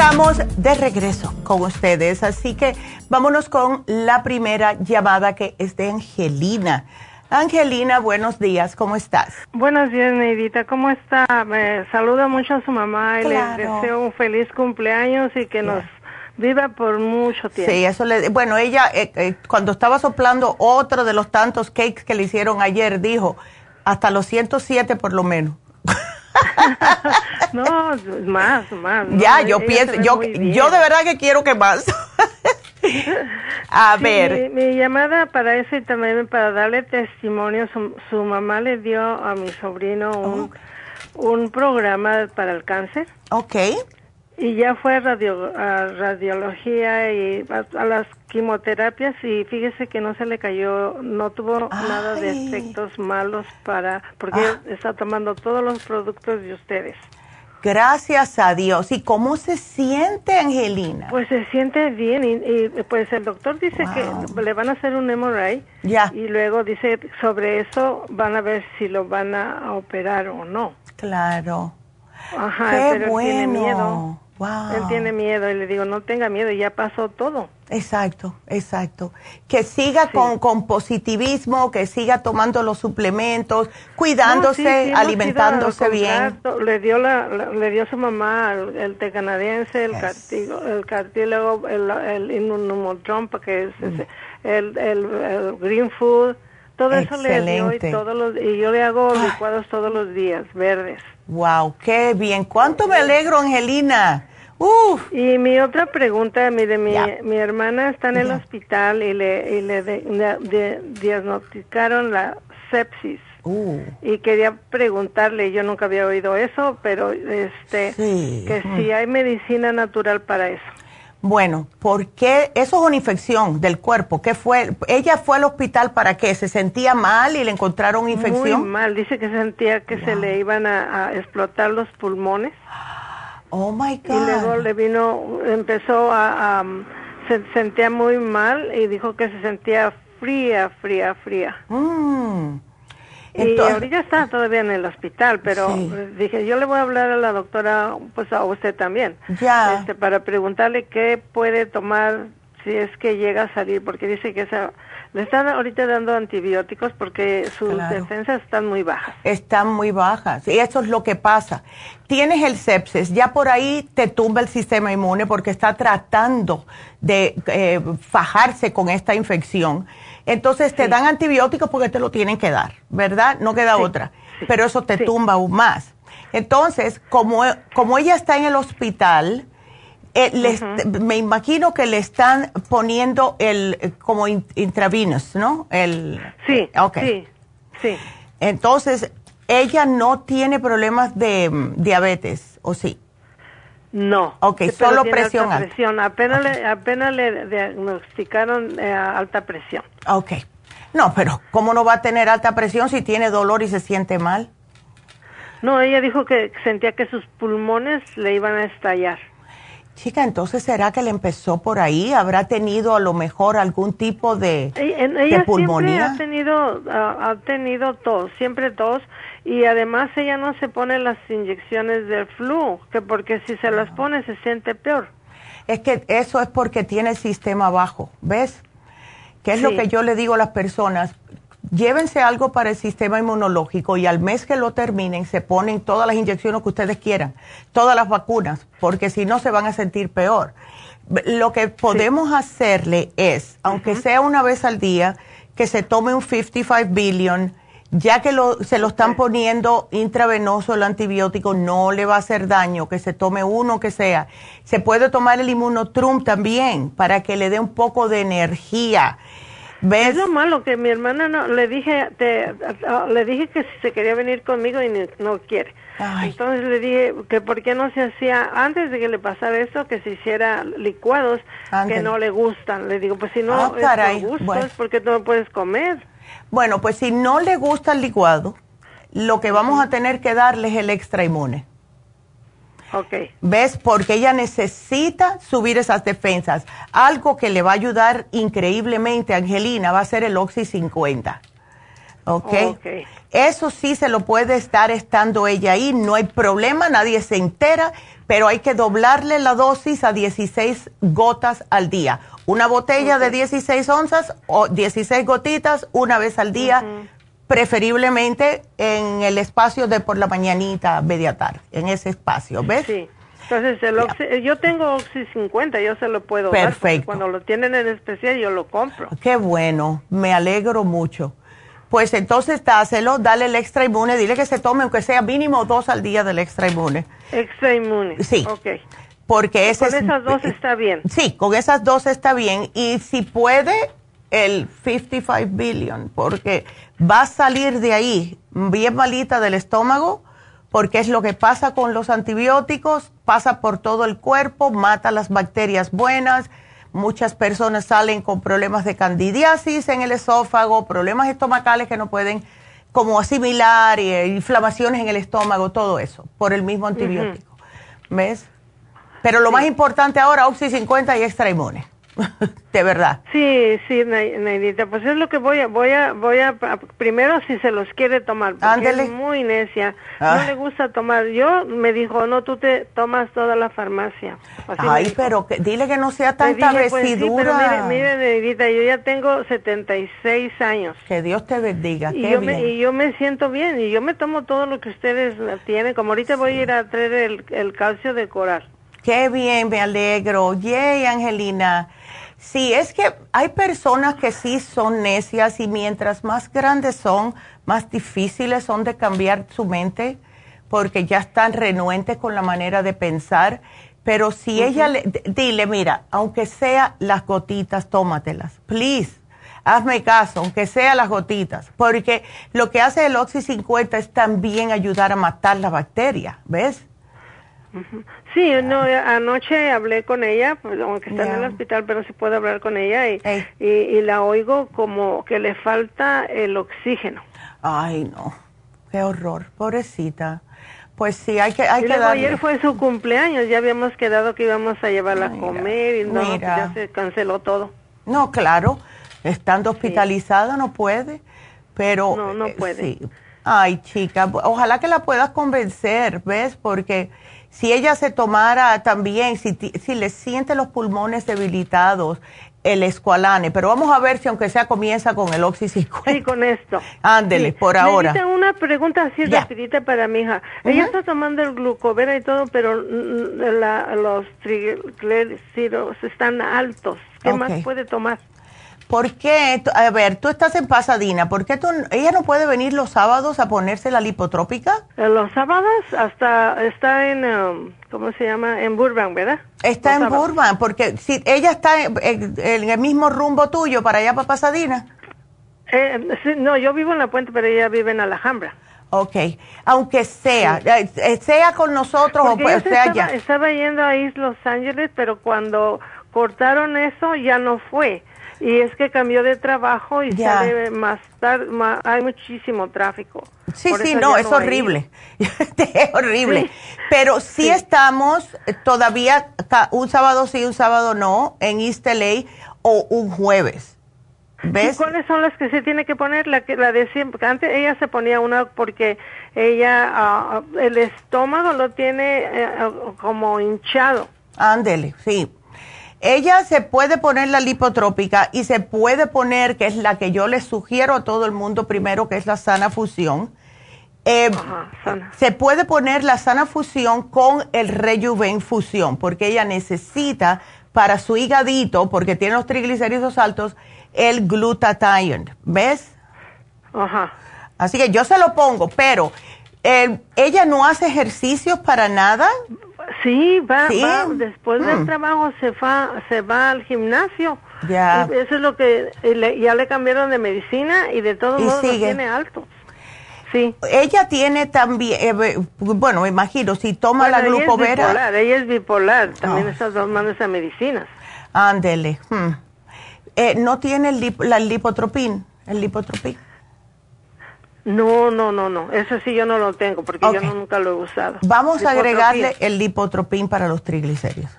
Estamos de regreso con ustedes, así que vámonos con la primera llamada que es de Angelina. Angelina, buenos días, ¿cómo estás? Buenos días, Neidita, ¿cómo está? Me saluda mucho a su mamá y Claro. le deseo un feliz cumpleaños y que nos viva por mucho tiempo. Sí, eso le, bueno, ella eh, eh, cuando estaba soplando otro de los tantos cakes que le hicieron ayer dijo hasta los 107 por lo menos. *laughs* *laughs* No, más, más. ¿no? ya, yo pienso, yo, yo de verdad que quiero que más. *laughs* A Sí, ver, Mi, mi llamada para eso y también para darle testimonio, su, su mamá le dio a mi sobrino un, un programa para el cáncer ok, y ya fue a, radio, a radiología y a, a las quimioterapias y fíjese que no se le cayó, no tuvo nada de efectos malos para, porque Ah. está tomando todos los productos de ustedes. gracias a Dios. ¿Y cómo se siente, Angelina? Pues se siente bien y, y, pues el doctor dice Wow. que le van a hacer un MRI Ya. y luego dice sobre eso van a ver si lo van a operar o no. claro. Ajá, Qué pero él tiene bueno. miedo. Wow. Él tiene miedo y le digo, no tenga miedo, ya pasó todo. Exacto, exacto. Que siga con, con positivismo, que siga tomando los suplementos, cuidándose, No, sí, sí, alimentándose a bien. Le dio la, la- le dio su mamá el, el té canadiense, el, Yes. cartílago, el cartílago, el, el que es, es el, el, green food, todo eso le dio y, Excelente. todos los, y yo le hago licuados todos los días, verdes. Wow, qué bien. ¿Cuánto me alegro, Angelina? Uf, Y mi otra pregunta, mire, mi, Ya. mi hermana está en el hospital y le, y le de- de- de- diagnosticaron la sepsis. uh, Y quería preguntarle, yo nunca había oído eso, pero este Sí. que si hay medicina natural para eso. Bueno, ¿por qué? Eso es una infección del cuerpo. ¿Qué fue? ¿Ella fue al hospital para qué? ¿Se sentía mal y le encontraron infección? Muy mal. Dice que sentía que se le iban a, explotar los pulmones. Oh my God. Y luego le vino, empezó a, se sentía muy mal y dijo que se sentía fría, fría, fría. Mm. y ahorita está todavía en el hospital, pero dije, yo le voy a hablar a la doctora, pues a usted también, ya. Este, para preguntarle qué puede tomar si es que llega a salir, porque dice que esa, le están ahorita dando antibióticos porque sus defensas están muy bajas. Están muy bajas, y eso es lo que pasa. Tienes el sepsis, ya por ahí te tumba el sistema inmune porque está tratando de eh, fajarse con esta infección. Entonces te dan antibióticos porque te lo tienen que dar, ¿verdad? No queda otra. Pero eso te tumba aún más. Entonces, como, como ella está en el hospital, eh, me imagino que le están poniendo el como intravenous, ¿no? El, sí, sí, sí. Entonces, ella no tiene problemas de mm, diabetes, ¿o sí? No. Ok, solo presión alta. Presión. Apenas, le, apenas le diagnosticaron eh, alta presión. Ok. No, pero ¿cómo no va a tener alta presión si tiene dolor y se siente mal? No, ella dijo que sentía que sus pulmones le iban a estallar. Chica, entonces será que le empezó por ahí, habrá tenido a lo mejor algún tipo de, ella pulmonía. Siempre ha tenido, ha tenido tos, siempre tos, y además ella no se pone las inyecciones del flu, que porque si se las pone se siente peor. Es que eso es porque tiene el sistema bajo, ¿ves? Que es lo que yo le digo a las personas, llévense algo para el sistema inmunológico y al mes que lo terminen se ponen todas las inyecciones que ustedes quieran, todas las vacunas, porque si no se van a sentir peor. Lo que podemos hacerle es, aunque sea una vez al día, que se tome un 55 billion, ya que se lo están poniendo intravenoso el antibiótico, no le va a hacer daño, que se tome uno que sea. Se puede tomar el inmunotrum también para que le dé un poco de energía es lo malo que mi hermana no le dije te, le dije que si se quería venir conmigo y no quiere. Entonces le dije que por qué no se hacía antes de que le pasara eso que se hiciera licuados que no le gustan. Le digo, pues si no ah, es por gusto es porque no puedes comer. Bueno, pues si no le gusta el licuado, lo que vamos a tener que darle es el extra inmune. Okay. ¿Ves? Porque ella necesita subir esas defensas. Algo que le va a ayudar increíblemente, Angelina, va a ser el Oxy 50. ¿Ok? Eso sí se lo puede estar estando ella ahí, no hay problema, nadie se entera, pero hay que doblarle la dosis a 16 gotas al día. Una botella de 16 onzas o 16 gotitas una vez al día preferiblemente en el espacio de por la mañanita, media tarde, en ese espacio, ¿ves? Sí. Entonces, el yo tengo Oxy 50, yo se lo puedo Perfecto. Cuando lo tienen en especial, yo lo compro. Qué bueno, me alegro mucho. Pues entonces dáselo, dale el extra inmune, dile que se tome aunque sea mínimo dos al día del extra inmune. Extra inmune. Sí. Ok. Porque ese con esas dos está bien. Sí, con esas dos está bien. Y si puede, el 55 billion, porque va a salir de ahí bien malita del estómago, porque es lo que pasa con los antibióticos, pasa por todo el cuerpo, mata las bacterias buenas. Muchas personas salen con problemas de candidiasis en el esófago, problemas estomacales que no pueden como asimilar, y, inflamaciones en el estómago, todo eso, por el mismo antibiótico. ¿Ves? Pero lo más importante ahora, Oxy 50 y extra inmune. *laughs* de verdad. Sí, sí, Neidita, pues es lo que voy a, voy a, voy a, primero si se los quiere tomar, porque es muy necia, no ah. le gusta tomar. Yo me dijo, no, tú te tomas toda la farmacia. Ay, pero dile que no sea tanta dije, pues, mire, mire, Neidita, yo ya tengo 76 años. Que Dios te bendiga. Y, yo Me, y yo me siento bien, y yo me tomo todo lo que ustedes tienen, como ahorita voy a ir a traer el, el calcio de coral. Qué bien, me alegro. Yay, Angelina. Sí, es que hay personas que sí son necias y mientras más grandes son, más difíciles son de cambiar su mente porque ya están renuentes con la manera de pensar. Pero si ella le, dile, mira, aunque sea las gotitas, tómatelas, please. Hazme caso, aunque sea las gotitas, porque lo que hace el Oxy 50 es también ayudar a matar la bacteria, ¿ves? Sí, no, anoche hablé con ella, pues, aunque está en el hospital, pero sí puedo hablar con ella y, y, la oigo como que le falta el oxígeno. Ay, no, qué horror, pobrecita. Pues sí, hay que, hay que Ayer fue su cumpleaños, ya habíamos quedado que íbamos a llevarla a comer y no, pues ya se canceló todo. No, claro, estando hospitalizada no puede, pero... No, no eh, puede. Sí. Ay, chica, ojalá que la puedas convencer, ¿ves? Porque si ella se tomara también, si, si le siente los pulmones debilitados, el escualane, pero vamos a ver si aunque sea comienza con el oxy Sí, con esto. Ándele, por ahora. Tengo una pregunta así rapidita para mi hija. Ella está tomando el glucovera y todo, pero los triglicéridos están altos. ¿Qué más puede tomar? ¿Por qué? A ver, tú estás en Pasadena. ¿Por qué tú, ella no puede venir los sábados a ponerse la lipotrópica? Eh, los sábados hasta está en, um, ¿cómo se llama? En Burbank, ¿verdad? Está en Burbank, porque si ella está en, el mismo rumbo tuyo para allá para Pasadena. Eh, no, yo vivo en La Puente, pero ella vive en Alhambra. Ok, aunque sea, eh, sea con nosotros o sea estaba, Estaba yendo a Los Ángeles, pero cuando cortaron eso ya no fue y es que cambió de trabajo y sale más tarde, hay muchísimo tráfico. Sí, sí, no, *laughs* es horrible, es horrible. Pero sí, estamos todavía un sábado sí, un sábado no, en East LA o un jueves. ¿Ves? ¿Y cuáles son las que se tiene que poner? La que la de siempre, antes ella se ponía una porque ella ah, el estómago lo tiene eh, como hinchado. Ándele, sí. Ella se puede poner la lipotrópica y se puede poner, que es la que yo le sugiero a todo el mundo primero, que es la sana fusión. Eh, se puede poner la sana fusión con el rejuven fusión, porque ella necesita para su higadito, porque tiene los triglicéridos altos, el glutathione. ¿Ves? Ajá. Así que yo se lo pongo, pero eh, ella no hace ejercicios para nada. Sí, va, va después del mm. trabajo se va, se va al gimnasio. Ya. Eso es lo que ya le cambiaron de medicina y de todos modos lo tiene alto. Sí. Ella tiene también, eh, bueno, me imagino, si toma la glucovera. Ella es bipolar, ella es bipolar también oh. está tomando esas medicinas. Ándele. Hmm. Eh, ¿No tiene el la lipotropín? El lipotropín. No, no, no, no. Eso sí yo no lo tengo porque yo nunca lo he usado. Vamos a agregarle el lipotropín para los triglicéridos.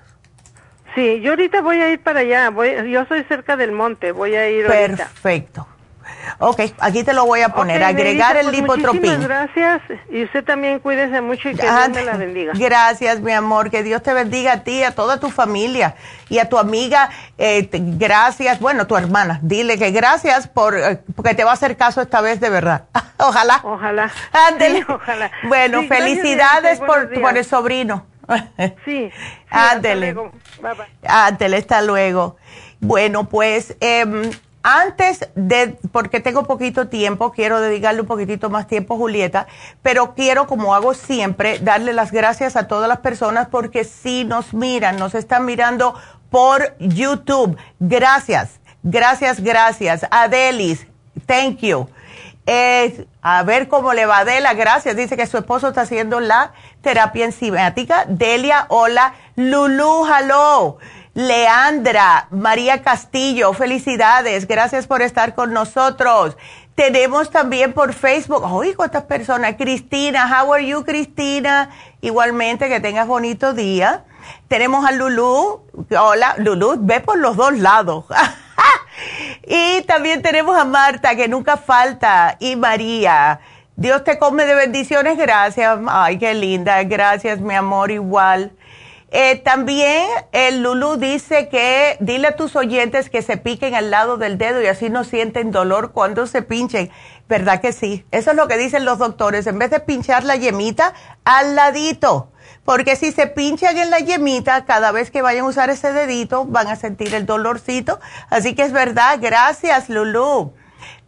Sí, yo ahorita voy a ir para allá. Voy, yo soy cerca del monte. Voy a ir Perfecto. Ok, aquí te lo voy a poner, agregar el pues lipotropín. Muchísimas gracias y usted también cuídese mucho y que Dios me la bendiga. Gracias, mi amor, que Dios te bendiga a ti, a toda tu familia y a tu amiga, eh, gracias, bueno, tu hermana, dile que gracias por, eh, porque te va a hacer caso esta vez de verdad. *laughs* ojalá. Ojalá. Ándele. ojalá. Bueno, felicidades por, por el sobrino. sí. Ándele. Ándele, hasta luego. Bueno, pues... Eh, antes de, porque tengo poquito tiempo, quiero dedicarle un poquitito más tiempo a Julieta, pero quiero, como hago siempre, darle las gracias a todas las personas porque sí nos miran, nos están mirando por YouTube. Gracias, gracias, gracias. Adelis, thank you. a ver cómo le va Adela, gracias. Dice que su esposo está haciendo la terapia enzimática. Delia, hola. Lulu, hello. Leandra, María Castillo, felicidades, gracias por estar con nosotros. Tenemos también por Facebook, oigo cuántas personas, Cristina, how are you Cristina? Igualmente, que tengas bonito día. Tenemos a Lulu, hola Lulu, ve por los dos lados. *laughs* y también tenemos a Marta, que nunca falta, y María. Dios te come de bendiciones, gracias. Ay, qué linda, gracias mi amor, igual. Eh, también el Lulu dice que dile a tus oyentes que se piquen al lado del dedo y así no sienten dolor cuando se pinchen. ¿Verdad que sí? Eso es lo que dicen los doctores. En vez de pinchar la yemita, al ladito. Porque si se pinchan en la yemita, cada vez que vayan a usar ese dedito, van a sentir el dolorcito. Así que es verdad. Gracias, Lulu.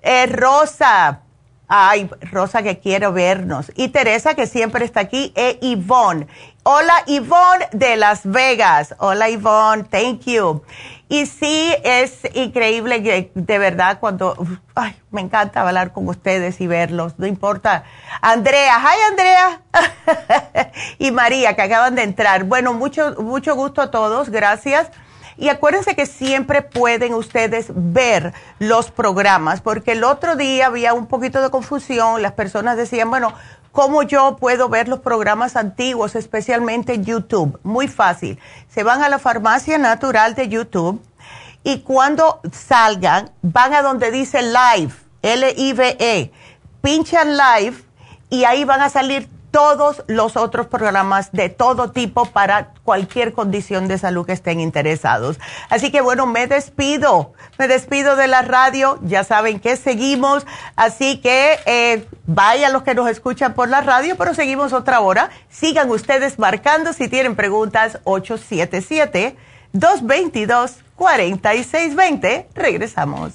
Eh, Rosa. Ay, Rosa que quiero vernos. Y Teresa que siempre está aquí. E Yvonne. Hola Yvonne de Las Vegas. Hola Yvonne, thank you. Y sí, es increíble de verdad cuando, ay, me encanta hablar con ustedes y verlos, no importa. Andrea, hi Andrea. *laughs* y María, que acaban de entrar. Bueno, mucho, mucho gusto a todos, gracias. Y acuérdense que siempre pueden ustedes ver los programas, porque el otro día había un poquito de confusión, las personas decían, bueno, ¿cómo yo puedo ver los programas antiguos, especialmente YouTube? Muy fácil. Se van a la farmacia natural de YouTube y cuando salgan, van a donde dice live, L-I-V-E, pinchan live y ahí van a salir todos los otros programas de todo tipo para cualquier condición de salud que estén interesados. Así que bueno, me despido, me despido de la radio, ya saben que seguimos, así que eh, vayan los que nos escuchan por la radio, pero seguimos otra hora. Sigan ustedes marcando si tienen preguntas 877-222-4620. Regresamos.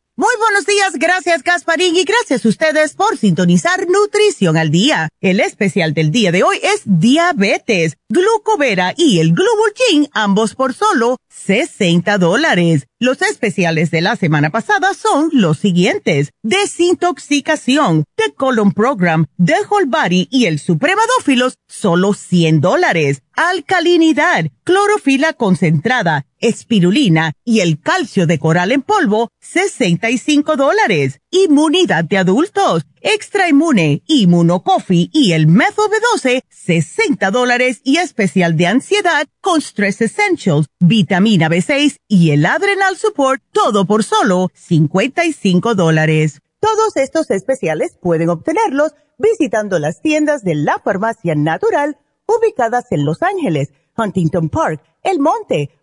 Muy buenos días, gracias Gasparín y gracias a ustedes por sintonizar Nutrición al Día. El especial del día de hoy es diabetes, glucovera y el glubulgin, ambos por solo 60 dólares. Los especiales de la semana pasada son los siguientes. Desintoxicación, The Colon Program, The Whole Body y el Supremadófilos, solo 100 dólares. Alcalinidad, clorofila concentrada, espirulina y el calcio de coral en polvo, 65 dólares. Inmunidad de adultos, extra inmune, inmunocoffee y el Methyl B12, 60 dólares y especial de ansiedad con Stress Essentials, vitamina B6 y el Adrenal Support, todo por solo 55 dólares. Todos estos especiales pueden obtenerlos visitando las tiendas de la farmacia natural ubicadas en Los Ángeles, Huntington Park, El Monte,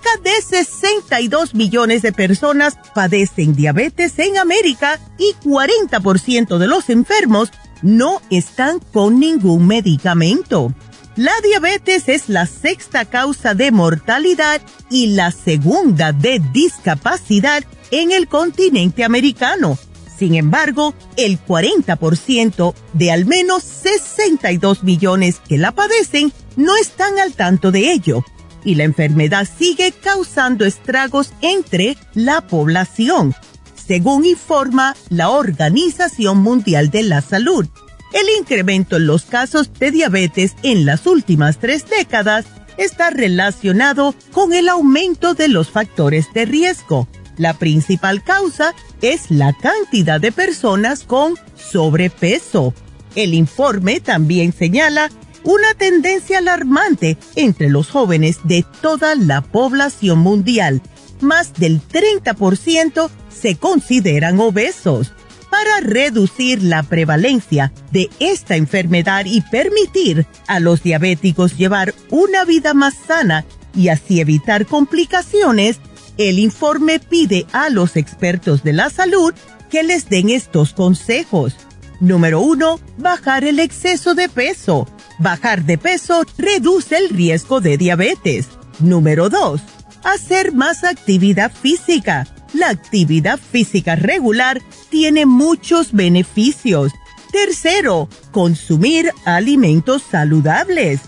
Cerca de 62 millones de personas padecen diabetes en América y 40% de los enfermos no están con ningún medicamento. La diabetes es la sexta causa de mortalidad y la segunda de discapacidad en el continente americano. Sin embargo, el 40% de al menos 62 millones que la padecen no están al tanto de ello y la enfermedad sigue causando estragos entre la población, según informa la Organización Mundial de la Salud. El incremento en los casos de diabetes en las últimas tres décadas está relacionado con el aumento de los factores de riesgo. La principal causa es la cantidad de personas con sobrepeso. El informe también señala una tendencia alarmante entre los jóvenes de toda la población mundial. Más del 30% se consideran obesos para reducir la prevalencia de esta enfermedad y permitir a los diabéticos llevar una vida más sana y así evitar complicaciones, el informe pide a los expertos de la salud que les den estos consejos. Número uno, bajar el exceso de peso. Bajar de peso reduce el riesgo de diabetes. Número dos, hacer más actividad física la actividad física regular tiene muchos beneficios. Tercero, consumir alimentos saludables.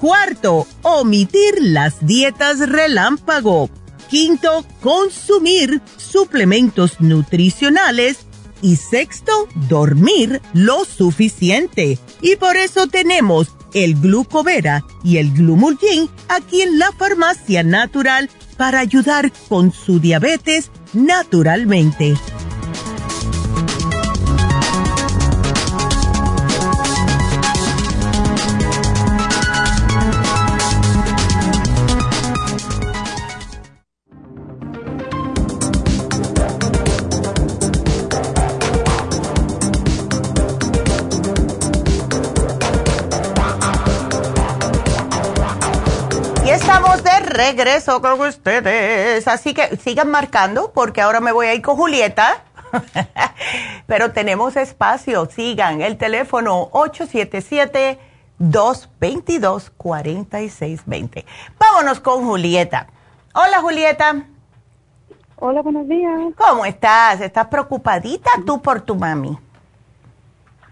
Cuarto, omitir las dietas relámpago. Quinto, consumir suplementos nutricionales. Y sexto, dormir lo suficiente. Y por eso tenemos el glucovera y el glumulgin aquí en la farmacia natural para ayudar con su diabetes naturalmente. Regreso con ustedes. Así que sigan marcando porque ahora me voy a ir con Julieta. *laughs* Pero tenemos espacio. Sigan el teléfono 877-222-4620. Vámonos con Julieta. Hola Julieta. Hola, buenos días. ¿Cómo estás? ¿Estás preocupadita tú por tu mami?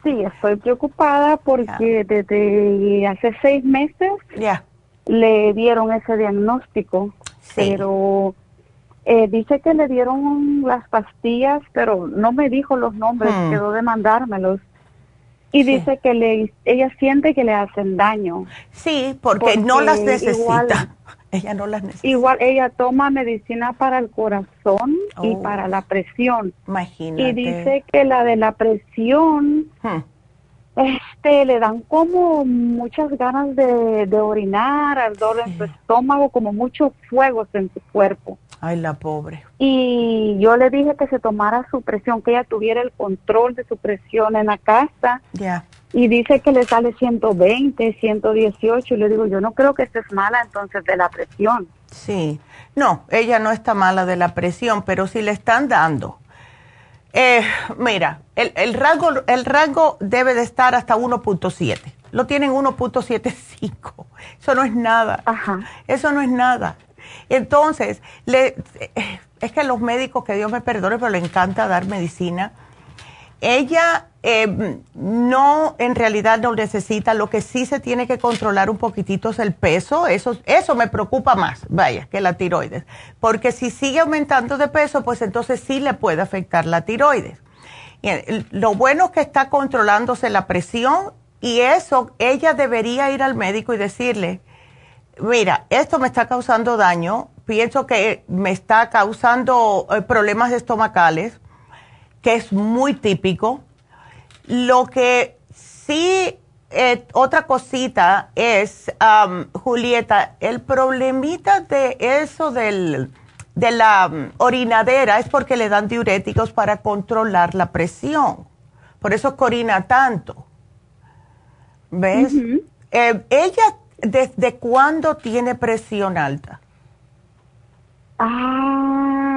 Sí, estoy preocupada porque desde hace seis meses ya le dieron ese diagnóstico, pero eh, dice que le dieron las pastillas, pero no me dijo los nombres, hmm. quedó de mandármelos. Y dice que le, ella siente que le hacen daño. Sí, porque, no las necesita. *laughs* ella no las necesita. Igual ella toma medicina para el corazón y oh. para la presión. Imagínate. Y dice que la de la presión hmm este, le dan como muchas ganas de, orinar, ardor en su estómago, como muchos fuegos en su cuerpo. Ay, la pobre. Y yo le dije que se tomara su presión, que ella tuviera el control de su presión en la casa. Ya. Y dice que le sale 120, 118. Y le digo, yo no creo que estés mala entonces de la presión. Sí. No, ella no está mala de la presión, pero si le están dando eh, mira, el, el, rango, el rango debe de estar hasta 1.7. Lo tienen 1.75. Eso no es nada. Ajá. Eso no es nada. Entonces, le, es que los médicos, que Dios me perdone, pero le encanta dar medicina ella eh, no, en realidad no necesita, lo que sí se tiene que controlar un poquitito es el peso, eso, eso me preocupa más, vaya, que la tiroides, porque si sigue aumentando de peso, pues entonces sí le puede afectar la tiroides. lo bueno es que está controlándose la presión y eso, ella debería ir al médico y decirle, mira, esto me está causando daño, pienso que me está causando eh, problemas estomacales que es muy típico. Lo que sí, eh, otra cosita es, Julieta, el problemita de eso del, de la um, orinadera es porque le dan diuréticos para controlar la presión. Por eso corina tanto. ¿Ves? Eh, ¿Ella desde cuándo tiene presión alta? Ah,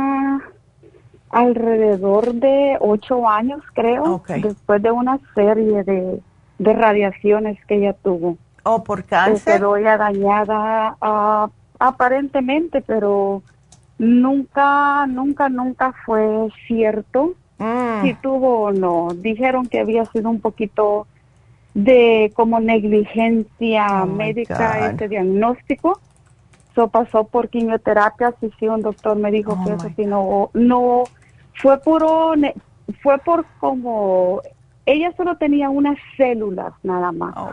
alrededor de ocho años, creo, después de una serie de, de radiaciones que ella tuvo. ¿O oh, por cáncer? Quedó dañada ah, aparentemente, pero nunca, nunca, nunca fue cierto mm. si tuvo o no. Dijeron que había sido un poquito de como negligencia oh médica este diagnóstico. Eso pasó por quimioterapia, sí, sí, un doctor me dijo oh que eso sí, no, no, fue puro, fue por como, ella solo tenía unas células nada más. Oh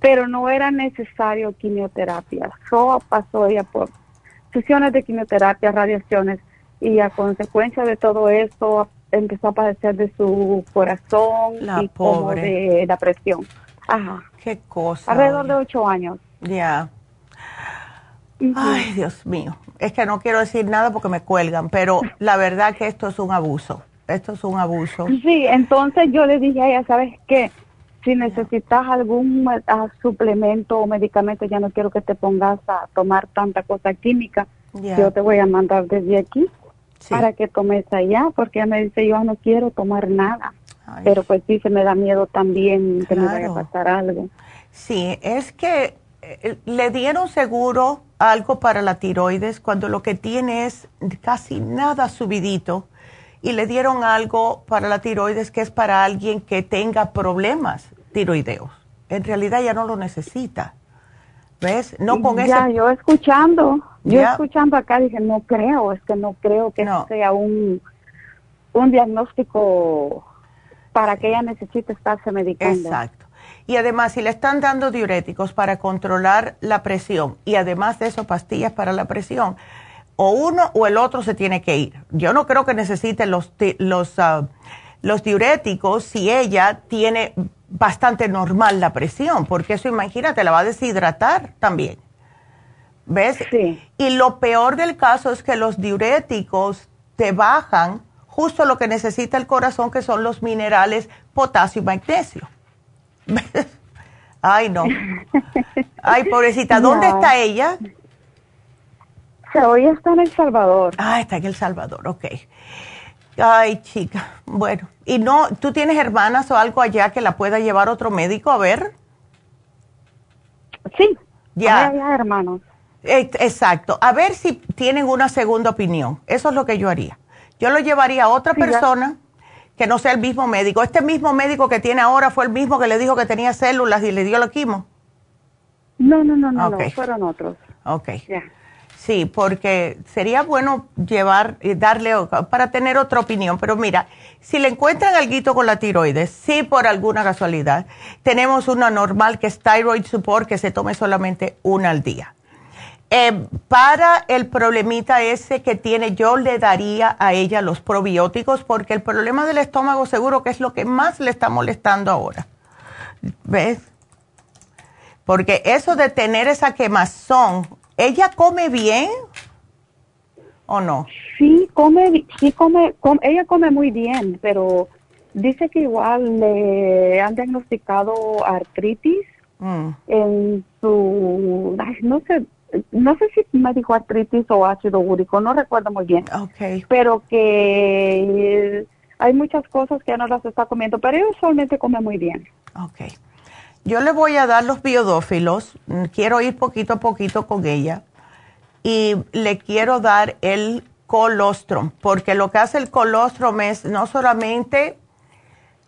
pero no era necesario quimioterapia. Solo pasó ella por sesiones de quimioterapia, radiaciones, y a consecuencia de todo esto empezó a padecer de su corazón y como de la presión. Ajá. Qué cosa. Alrededor de ocho años. Ya. Ay, Dios mío. Es que no quiero decir nada porque me cuelgan, pero la verdad que esto es un abuso. Esto es un abuso. Sí, entonces yo le dije a ella, ¿sabes qué? Si necesitas algún uh, suplemento o medicamento, ya no quiero que te pongas a tomar tanta cosa química. Yo te voy a mandar desde aquí para que tomes allá, porque ella me dice, yo no quiero tomar nada. Pero pues sí, se me da miedo también que me vaya a pasar algo. Sí, es que le dieron seguro algo para la tiroides cuando lo que tiene es casi nada subidito y le dieron algo para la tiroides que es para alguien que tenga problemas tiroideos. En realidad ya no lo necesita. ¿Ves? No con ya, yo escuchando, yo escuchando acá dije, no creo, es que no creo que sea un, un diagnóstico para que ella necesite estarse medicando. Exacto. Y además, si le están dando diuréticos para controlar la presión y además de eso pastillas para la presión, o uno o el otro se tiene que ir. Yo no creo que necesite los, los, ah, los diuréticos si ella tiene bastante normal la presión, porque eso imagínate, la va a deshidratar también. ¿Ves? Sí. Y lo peor del caso es que los diuréticos te bajan justo lo que necesita el corazón, que son los minerales potasio y magnesio. *laughs* Ay, no. Ay, pobrecita, ¿dónde está ella? Hoy está en El Salvador. Ah, está en El Salvador, ok. Ay, chica, bueno. ¿Y no, tú tienes hermanas o algo allá que la pueda llevar otro médico a ver? Sí, ya. Hay hermanos. Exacto. A ver si tienen una segunda opinión. Eso es lo que yo haría. Yo lo llevaría a otra persona que no sea el mismo médico. Este mismo médico que tiene ahora fue el mismo que le dijo que tenía células y le dio la quimo. No, no, no, no, no fueron otros. Ok. Sí, porque sería bueno llevar, y darle, para tener otra opinión. Pero mira, si le encuentran algo con la tiroides, si por alguna casualidad, tenemos una normal que es Thyroid Support, que se tome solamente una al día. Eh, para el problemita ese que tiene, yo le daría a ella los probióticos porque el problema del estómago seguro que es lo que más le está molestando ahora. ¿Ves? Porque eso de tener esa quemazón, ¿ella come bien o no? Sí, come, sí come, ella come muy bien, pero dice que igual le han diagnosticado artritis mm. en su, no sé, no sé si me dijo artritis o ácido úrico, no recuerdo muy bien. Okay. Pero que hay muchas cosas que ya no las está comiendo, pero ella usualmente come muy bien. Ok. Yo le voy a dar los biodófilos, quiero ir poquito a poquito con ella y le quiero dar el colostrum, porque lo que hace el colostrum es no solamente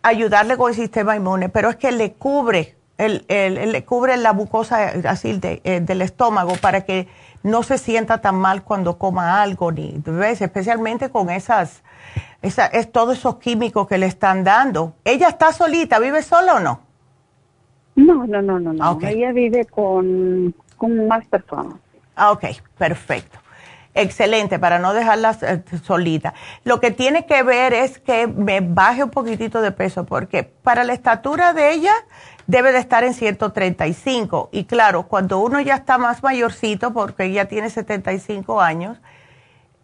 ayudarle con el sistema inmune, pero es que le cubre el, le cubre la mucosa así eh, del estómago para que no se sienta tan mal cuando coma algo, ni ves, especialmente con esas, esa, es todos esos químicos que le están dando. ¿Ella está solita? ¿Vive sola o no? No, no, no, no, no. Ella vive con, con más personas. Ah, ok, perfecto. Excelente, para no dejarla eh, solita. Lo que tiene que ver es que me baje un poquitito de peso, porque para la estatura de ella, debe de estar en 135. Y claro, cuando uno ya está más mayorcito, porque ya tiene 75 años,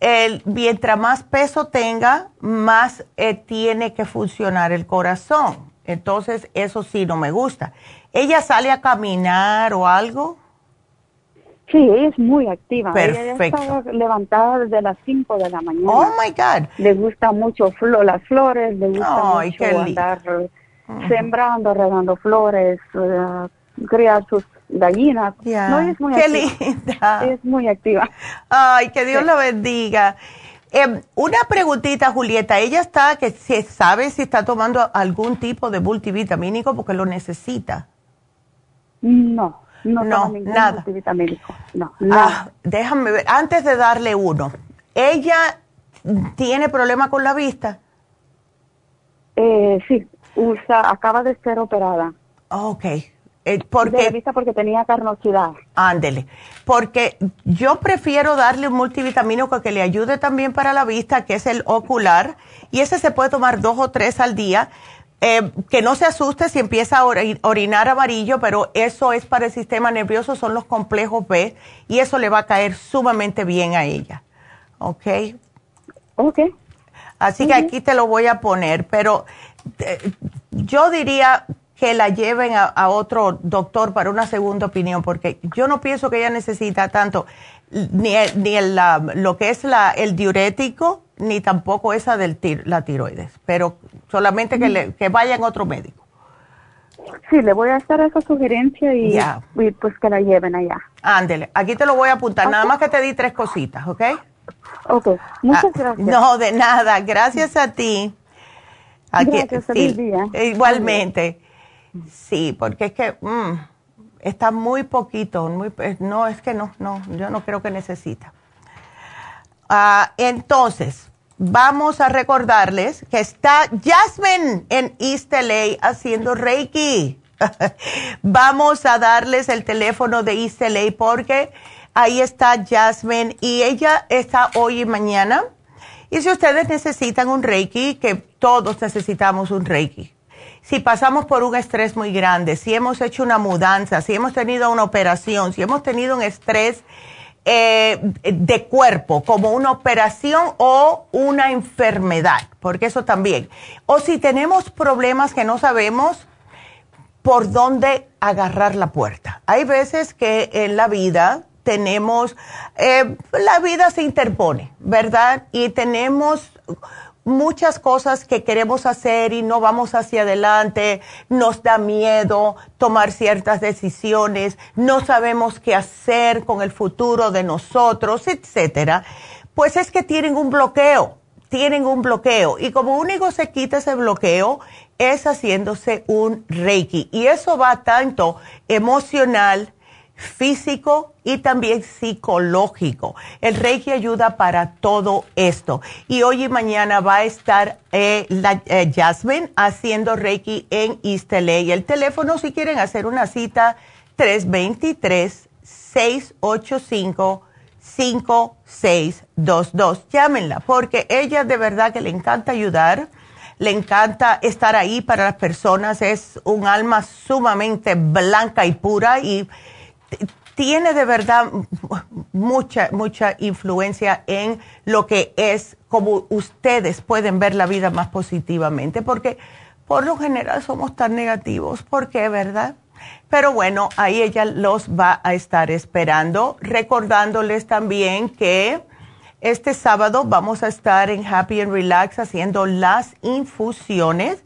el, mientras más peso tenga, más eh, tiene que funcionar el corazón. Entonces, eso sí no me gusta. ¿Ella sale a caminar o algo? Sí, ella es muy activa. Perfecto. Ella está levantada desde las 5 de la mañana. Oh my God. Le gusta mucho flo las flores, le gusta Ay, mucho qué lindo. Sembrando, regando flores, eh, criar sus gallinas. Ya. No, ella es muy Qué activa. linda. Es muy activa. Ay, que Dios la bendiga. Eh, una preguntita, Julieta. Ella está, que se sabe si está tomando algún tipo de multivitamínico porque lo necesita. No, no, No, ningún nada. multivitamínico. No, Ah, nada. déjame ver, antes de darle uno, ¿ella tiene problema con la vista? Eh, sí, usa, acaba de ser operada. Ok, eh, De la porque, vista porque tenía carnosidad. ándele, porque yo prefiero darle un multivitamínico que le ayude también para la vista, que es el ocular, y ese se puede tomar dos o tres al día. Eh, que no se asuste si empieza a ori- orinar amarillo, pero eso es para el sistema nervioso, son los complejos B, y eso le va a caer sumamente bien a ella. ¿Ok? Ok. Así que aquí te lo voy a poner, pero eh, yo diría que la lleven a, a otro doctor para una segunda opinión, porque yo no pienso que ella necesita tanto ni, el- ni el, la- lo que es la, el diurético, ni tampoco esa de la tiroides, pero solamente que, le, que vayan otro médico. Sí, le voy a hacer esa sugerencia y, y pues que la lleven allá. Ándele, aquí te lo voy a apuntar, nada más que te di tres cositas, ¿ok? Ok, muchas Ah, gracias. No, de nada, gracias a ti. Gracias, feliz día. Igualmente. Sí, porque es que mm, está muy poquito, muy, eh, no, es que no, no, yo no creo que necesita. Ah, entonces, vamos a recordarles que está Jasmine en East LA haciendo Reiki. *laughs* vamos a darles el teléfono de East LA porque ahí está Jasmine y ella está hoy y mañana. Y si ustedes necesitan un Reiki, que todos necesitamos un Reiki. Si pasamos por un estrés muy grande, si hemos hecho una mudanza, si hemos tenido una operación, si hemos tenido un estrés eh, de cuerpo, como una operación o una enfermedad, porque eso también. O si tenemos problemas que no sabemos por dónde agarrar la puerta. Hay veces que en la vida tenemos, eh, la vida se interpone, ¿verdad? Y tenemos muchas cosas que queremos hacer y no vamos hacia adelante, nos da miedo tomar ciertas decisiones, no sabemos qué hacer con el futuro de nosotros, etcétera. Pues es que tienen un bloqueo, tienen un bloqueo y como único se quita ese bloqueo es haciéndose un Reiki y eso va tanto emocional, físico y también psicológico. El Reiki ayuda para todo esto. Y hoy y mañana va a estar eh, la, eh, Jasmine haciendo Reiki en LA. Y el teléfono, si quieren hacer una cita, 323-685-5622. Llámenla, porque ella de verdad que le encanta ayudar le encanta estar ahí para las personas, es un alma sumamente blanca y pura y tiene de verdad mucha, mucha influencia en lo que es como ustedes pueden ver la vida más positivamente, porque por lo general somos tan negativos, ¿por qué, verdad? Pero bueno, ahí ella los va a estar esperando, recordándoles también que este sábado vamos a estar en Happy and Relax haciendo las infusiones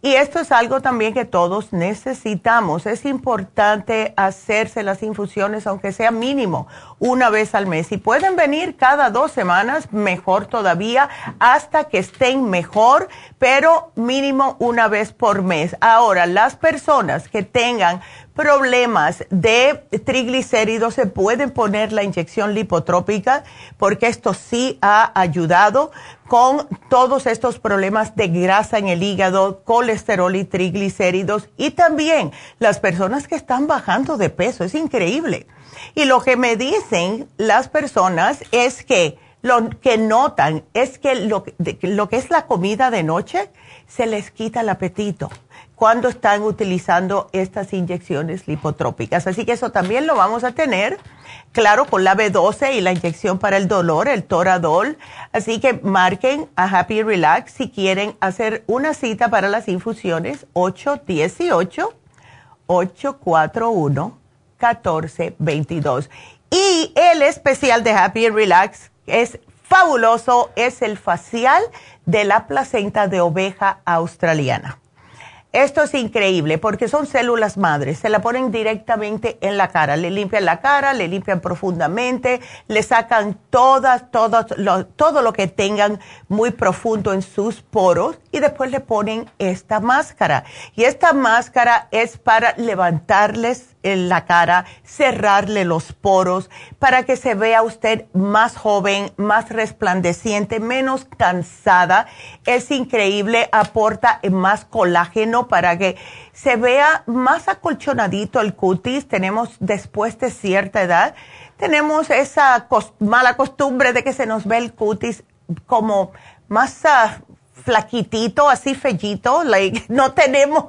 y esto es algo también que todos necesitamos. Es importante hacerse las infusiones, aunque sea mínimo, una vez al mes. Si pueden venir cada dos semanas, mejor todavía, hasta que estén mejor, pero mínimo una vez por mes. Ahora, las personas que tengan problemas de triglicéridos se pueden poner la inyección lipotrópica porque esto sí ha ayudado con todos estos problemas de grasa en el hígado, colesterol y triglicéridos y también las personas que están bajando de peso. Es increíble. Y lo que me dicen las personas es que lo que notan es que lo, lo que es la comida de noche se les quita el apetito cuando están utilizando estas inyecciones lipotrópicas. Así que eso también lo vamos a tener, claro, con la B12 y la inyección para el dolor, el Toradol. Así que marquen a Happy Relax si quieren hacer una cita para las infusiones 818 841 1422. Y el especial de Happy Relax es fabuloso, es el facial de la placenta de oveja australiana. Esto es increíble porque son células madres, se la ponen directamente en la cara, le limpian la cara, le limpian profundamente, le sacan todas, todas, todo lo que tengan muy profundo en sus poros y después le ponen esta máscara. Y esta máscara es para levantarles en la cara, cerrarle los poros, para que se vea usted más joven, más resplandeciente, menos cansada. Es increíble, aporta más colágeno para que se vea más acolchonadito el cutis. Tenemos después de cierta edad, tenemos esa mala costumbre de que se nos ve el cutis como más ah, flaquitito, así fellito, like, *laughs* no tenemos,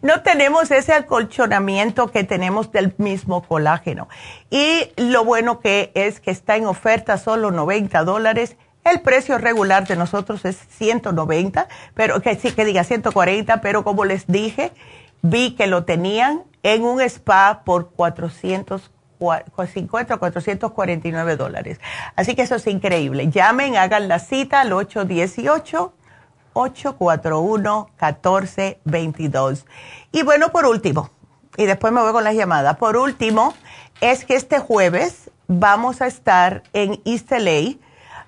no tenemos ese acolchonamiento que tenemos del mismo colágeno. Y lo bueno que es que está en oferta solo 90 dólares. El precio regular de nosotros es 190, pero que sí que diga 140, pero como les dije, vi que lo tenían en un spa por 450 o 449 dólares. Así que eso es increíble. Llamen, hagan la cita al 818 841-1422. Y bueno, por último, y después me voy con las llamadas, por último, es que este jueves vamos a estar en LA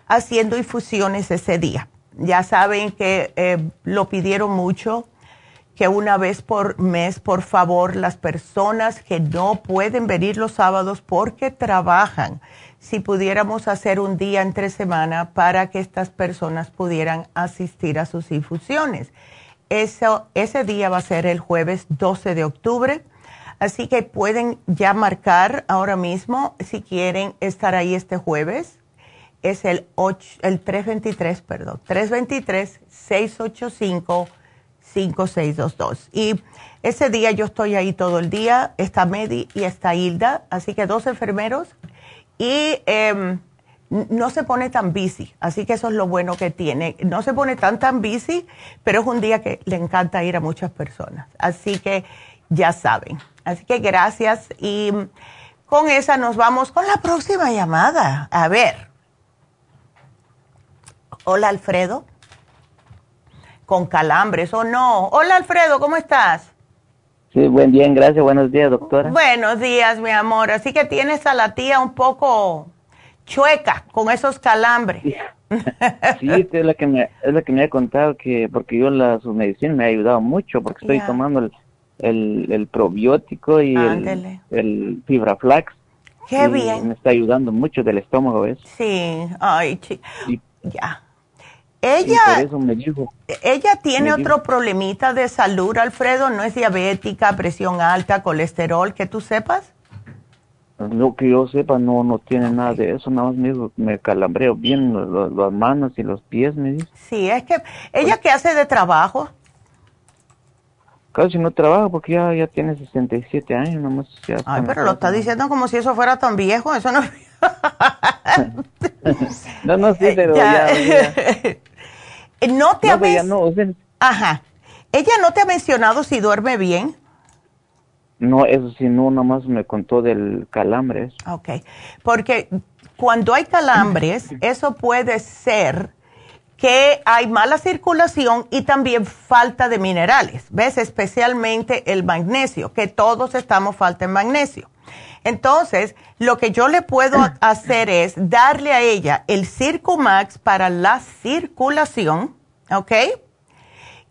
haciendo infusiones ese día. Ya saben que eh, lo pidieron mucho, que una vez por mes, por favor, las personas que no pueden venir los sábados porque trabajan, si pudiéramos hacer un día entre semana para que estas personas pudieran asistir a sus infusiones. Eso, ese día va a ser el jueves 12 de octubre, así que pueden ya marcar ahora mismo si quieren estar ahí este jueves. Es el, el 323, perdón, 323-685-5622. Y ese día yo estoy ahí todo el día, está Medi y está Hilda, así que dos enfermeros y em, no se pone tan busy, así que eso es lo bueno que tiene. No se pone tan tan busy, pero es un día que le encanta ir a muchas personas, así que ya saben. Así que gracias y con esa nos vamos con la próxima llamada. A ver. Hola Alfredo. Con calambres o no. Hola Alfredo, ¿cómo estás? Sí, buen día, gracias. Buenos días, doctora. Buenos días, mi amor. Así que tienes a la tía un poco chueca con esos calambres. *laughs* Sí, es la que me, es la que me ha contado que, porque yo la, su medicina me ha ayudado mucho, porque estoy tomando el, el, probiótico y el, el, fibra flax. Qué bien. Me está ayudando mucho del estómago, ¿ves? Sí, ay, chica. Ya. Ella, ella tiene otro problemita de salud, Alfredo, no es diabética, presión alta, colesterol, que tú sepas. Lo que yo sepa, no, no tiene nada de eso, nada más me, me calambreo bien las manos y los pies, me dice. Sí, es que, ¿ella qué hace de trabajo? Casi no trabaja porque ya, ya tiene 67 años, nomás. Ya Ay, pero lo está diciendo como si eso fuera tan viejo, eso no... *laughs* *laughs* no, no, sí, pero ya *laughs* no te ha Ajá. ¿Ella no te ha mencionado si duerme bien? No, eso sí, no, nomás me contó del calambres. Ok, porque cuando hay calambres, *clears throat* eso puede ser que hay mala circulación y también falta de minerales, ¿ves? Especialmente el magnesio, que todos estamos falta de magnesio. Entonces, lo que yo le puedo *clears throat* hacer es darle a ella el Circumax para la circulación, ¿ok?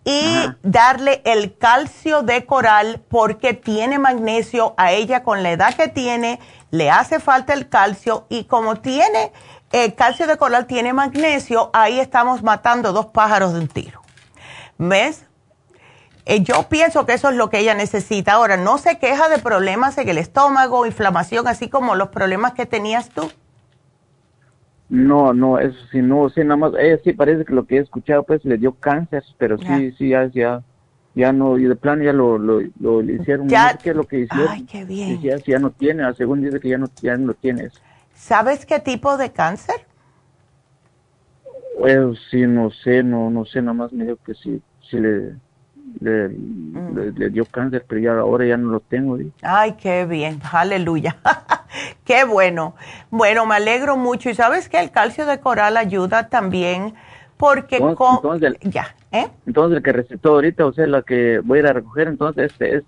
Y darle el calcio de coral porque tiene magnesio. A ella con la edad que tiene le hace falta el calcio y como tiene el eh, calcio de coral, tiene magnesio, ahí estamos matando dos pájaros de un tiro. ¿Ves? Eh, yo pienso que eso es lo que ella necesita. Ahora, ¿no se queja de problemas en el estómago, inflamación, así como los problemas que tenías tú? No, no, eso sí, no, sí, nada más, ella sí parece que lo que he escuchado, pues le dio cáncer, pero sí, sí, ya, ya, ya no, y de plano ya lo, lo, lo hicieron, ya, qué es lo que hicieron. Ay, qué bien. Ya, ya no tiene, según dice que ya no, ya no lo tienes. ¿Sabes qué tipo de cáncer? Pues sí, no sé, no, no sé, nada más me dijo que sí, sí le le, dio cáncer, pero ya ahora ya no lo tengo. Ay, qué bien, aleluya. *laughs* qué bueno. Bueno, me alegro mucho. Y sabes que el calcio de coral ayuda también porque entonces, ya, ¿eh? Entonces el que recetó ahorita, o sea, la que voy a ir a recoger, entonces este es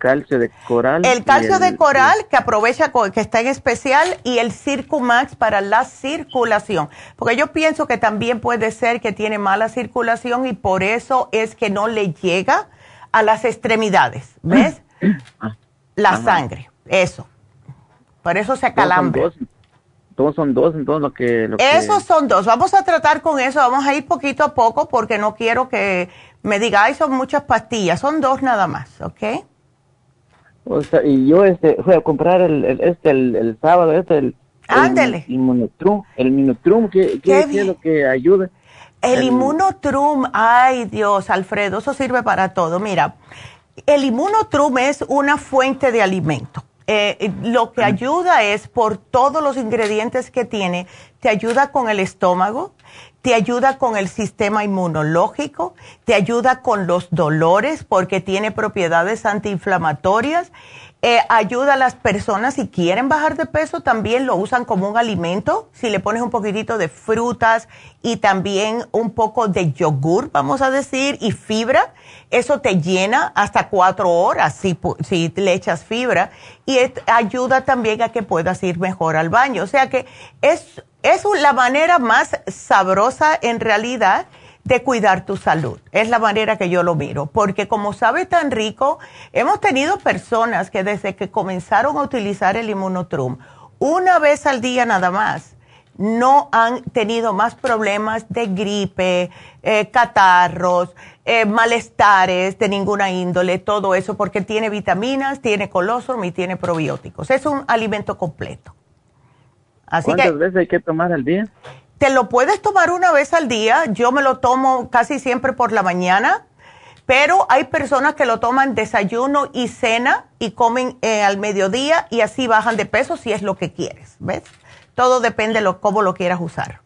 calcio de coral. El calcio de coral que aprovecha, que está en especial, y el Circumax para la circulación. Porque yo pienso que también puede ser que tiene mala circulación y por eso es que no le llega a las extremidades. ¿Ves? *clears throat* Ah. la sangre, eso. Por eso se acalambra. Todos son dos, entonces lo que... Lo Esos son dos. Vamos a tratar con eso, vamos a ir poquito a poco porque no quiero que me digáis son muchas pastillas, son dos nada más, ¿ok? O sea, y yo este, fui a comprar el, este, el, sábado, este, el, Ándele. el Inmunotrum, el Inmunotrum, ¿qué, qué, es lo que ayuda? El, Inmunotrum, ay Dios, Alfredo, eso sirve para todo. Mira, el Inmunotrum es una fuente de alimento. Eh, lo que ayuda es por todos los ingredientes que tiene, te ayuda con el estómago, te ayuda con el sistema inmunológico, te ayuda con los dolores porque tiene propiedades antiinflamatorias, eh, ayuda a las personas si quieren bajar de peso, también lo usan como un alimento, si le pones un poquitito de frutas y también un poco de yogur, vamos a decir, y fibra, eso te llena hasta cuatro horas si, si le echas fibra y ayuda también a que puedas ir mejor al baño. O sea que es es la manera más sabrosa en realidad de cuidar tu salud. Es la manera que yo lo miro, porque como sabe tan rico, hemos tenido personas que desde que comenzaron a utilizar el inmunotrum, una vez al día nada más, no han tenido más problemas de gripe, eh, catarros, eh, malestares de ninguna índole, todo eso, porque tiene vitaminas, tiene colostrum y tiene probióticos. Es un alimento completo. ¿Cuántas veces hay que tomar al día? Te lo puedes tomar una vez al día. Yo me lo tomo casi siempre por la mañana, pero hay personas que lo toman desayuno y cena y comen eh, al mediodía y así bajan de peso si es lo que quieres. ¿Ves? Todo depende de lo, cómo lo quieras usar.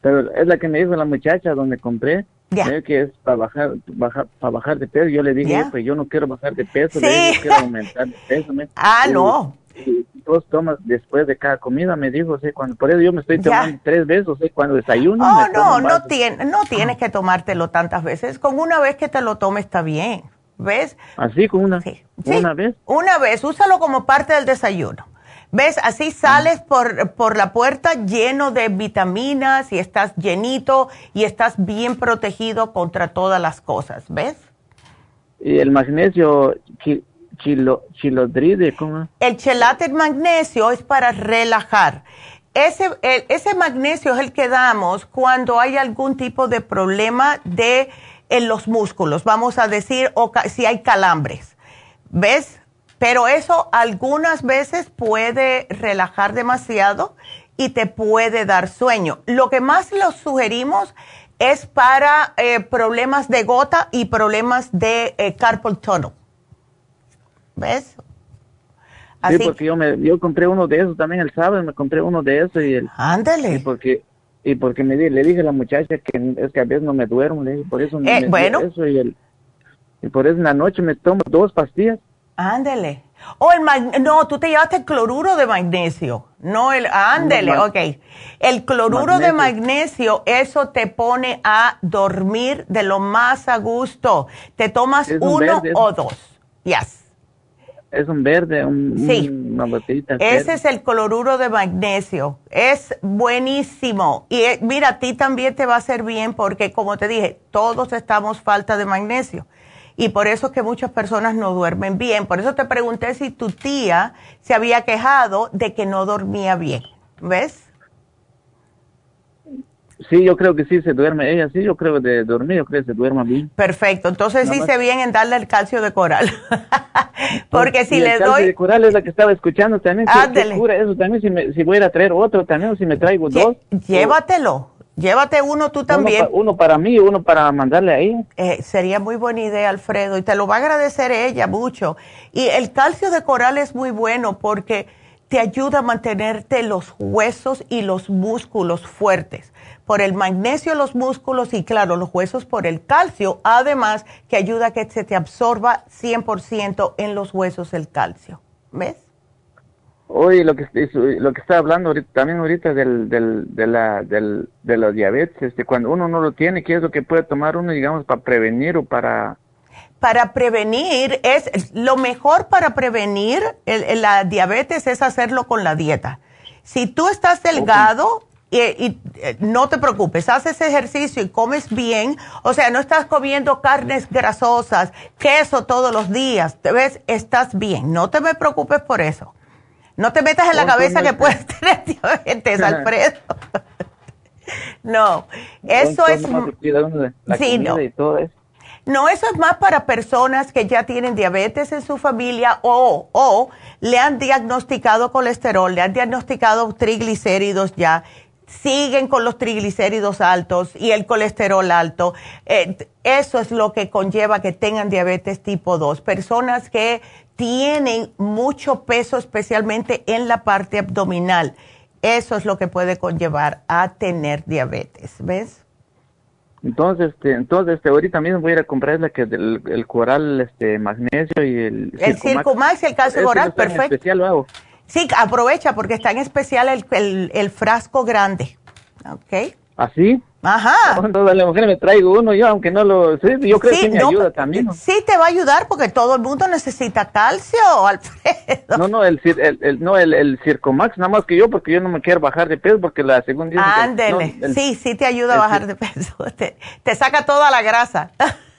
Pero es la que me dijo la muchacha donde compré. Ya. que es para bajar, bajar, para bajar de peso. Yo le dije, pues yo no quiero bajar de peso, yo quiero aumentar de peso. *laughs* Ah, no dos tomas después de cada comida, me dijo, ¿sí? cuando, por eso yo me estoy tomando tres veces, ¿sí? cuando desayuno. Oh, no, no, tiene, no tienes que tomártelo tantas veces, con una vez que te lo tomes está bien, ¿ves? Así, con una, una vez. Una vez, úsalo como parte del desayuno. ¿Ves? Así sales por, por la puerta lleno de vitaminas y estás llenito y estás bien protegido contra todas las cosas, ¿ves? Y el magnesio, chilo, chilodride, ¿cómo? El chelate magnesio es para relajar. Ese, ese magnesio es el que damos cuando hay algún tipo de problema de en los músculos, vamos a decir, o si hay calambres. ¿Ves? Pero eso algunas veces puede relajar demasiado y te puede dar sueño. Lo que más los sugerimos es para eh, problemas de gota y problemas de eh, carpal tunnel. ¿Ves? Así sí, porque yo, me, yo compré uno de esos también el sábado, me compré uno de esos y el... Ándale. Y porque, y porque me le dije a la muchacha que es que a veces no me duermo, le dije, por eso me, eh, bueno. eso y, el, y por eso en la noche me tomo dos pastillas. Ándale. Oh, el no, tú te llevaste el cloruro de magnesio. No el, ándele, ok. El cloruro de magnesio, eso te pone a dormir de lo más a gusto. Te tomas uno o dos. Yes. Es un verde, un, sí. una botellita. Ese es el cloruro de magnesio. Es buenísimo. Y eh, mira, a ti también te va a hacer bien porque, como te dije, todos estamos falta de magnesio. Y por eso es que muchas personas no duermen bien. Por eso te pregunté si tu tía se había quejado de que no dormía bien. ¿Ves? Sí, yo creo que sí se duerme. Ella sí, yo creo de dormir, yo creo que se duerma bien. Perfecto. Entonces sí se bien en darle el calcio de coral. *laughs* Porque si le el doy. calcio de coral es la que estaba escuchando también. Ándele. eso también, si, me, si voy a, traer otro también, o si me traigo dos. Llévatelo. Llévate uno tú también. Uno, para mí, uno para mandarle ahí. Eh, sería muy buena idea, Alfredo, y te lo va a agradecer ella mucho. Y el calcio de coral es muy bueno porque te ayuda a mantenerte los huesos y los músculos fuertes. Por el magnesio los músculos y claro, los huesos por el calcio, además que ayuda a que se te absorba 100% en los huesos el calcio. ¿Ves? Oye, lo que lo que está hablando ahorita, también ahorita del, del, de la del, de la diabetes, este, cuando uno no lo tiene, ¿qué es lo que puede tomar uno, digamos, para prevenir o para para prevenir es lo mejor para prevenir la diabetes es hacerlo con la dieta. Si tú estás delgado y, eh, no te preocupes, haces ejercicio y comes bien, o sea, no estás comiendo carnes grasosas, queso todos los días, te ves, estás bien, no te me preocupes por eso. No te metas en la cabeza que puedes *laughs* tener diabetes, Alfredo. *laughs* no, eso es... Sí, no. No, eso es más para personas que ya tienen diabetes en su familia o, o le han diagnosticado colesterol, le han diagnosticado triglicéridos ya, siguen con los triglicéridos altos y el colesterol alto. Eh, eso es lo que conlleva que tengan diabetes tipo 2. Personas que tienen mucho peso, especialmente en la parte abdominal. Eso es lo que puede conllevar a tener diabetes, ¿ves? Entonces, este, entonces este, ahorita mismo voy a ir a comprar la que el coral este, magnesio y el... El Circumax y el calcio coral, perfecto. especial lo hago. Sí, aprovecha porque está en especial el, el, el frasco grande. ¿Ok? ¿Así? Ajá. Cuando la mujer me traigo uno, yo aunque no lo... Sí, yo creo que me ayuda también. Sí, te va a ayudar porque todo el mundo necesita calcio, *laughs* Alfredo. No, no, el, el, no, el, el Circomax, nada más que yo, porque yo no me quiero bajar de peso, porque la segunda... Ándele, sí, sí te ayuda a bajar de peso. *laughs* Te, te saca toda la grasa. *laughs*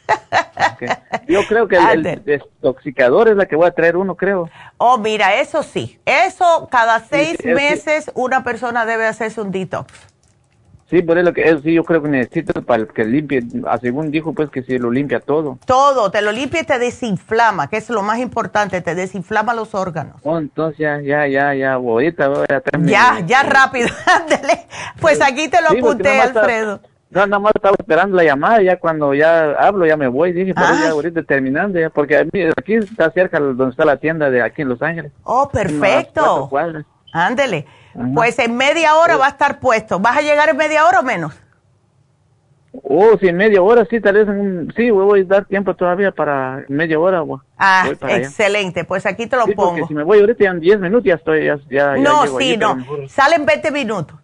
Yo creo que el, el, desintoxicador es la que voy a traer uno, creo. Oh, mira, eso sí. Eso cada seis meses una persona debe hacerse un detox. Sí, por eso que eso sí yo creo que necesito para que limpie, ah, según dijo pues que si lo limpia todo. Todo, te lo limpia y te desinflama, que es lo más importante, te desinflama los órganos. Oh, entonces ya, ya, ya, ya, ahorita voy a Ya, ya rápido, *laughs* ándale. Pues aquí te lo apunté, Alfredo. No, nada más estaba esperando la llamada, ya cuando ya hablo ya me voy, dije, pero ya ahorita terminando, ya, porque aquí está cerca donde está la tienda de aquí en Los Ángeles. Oh, perfecto. Ándele. Pues en media hora va a estar puesto. ¿Vas a llegar en media hora o menos? Oh, sí, en media hora, sí, tal vez sí, voy a dar tiempo todavía para media hora. ah, excelente, pues aquí te lo sí, pongo. Porque si me voy ahorita en 10 minutos ya estoy, ya, ya No, sí, no, salen 20 minutos.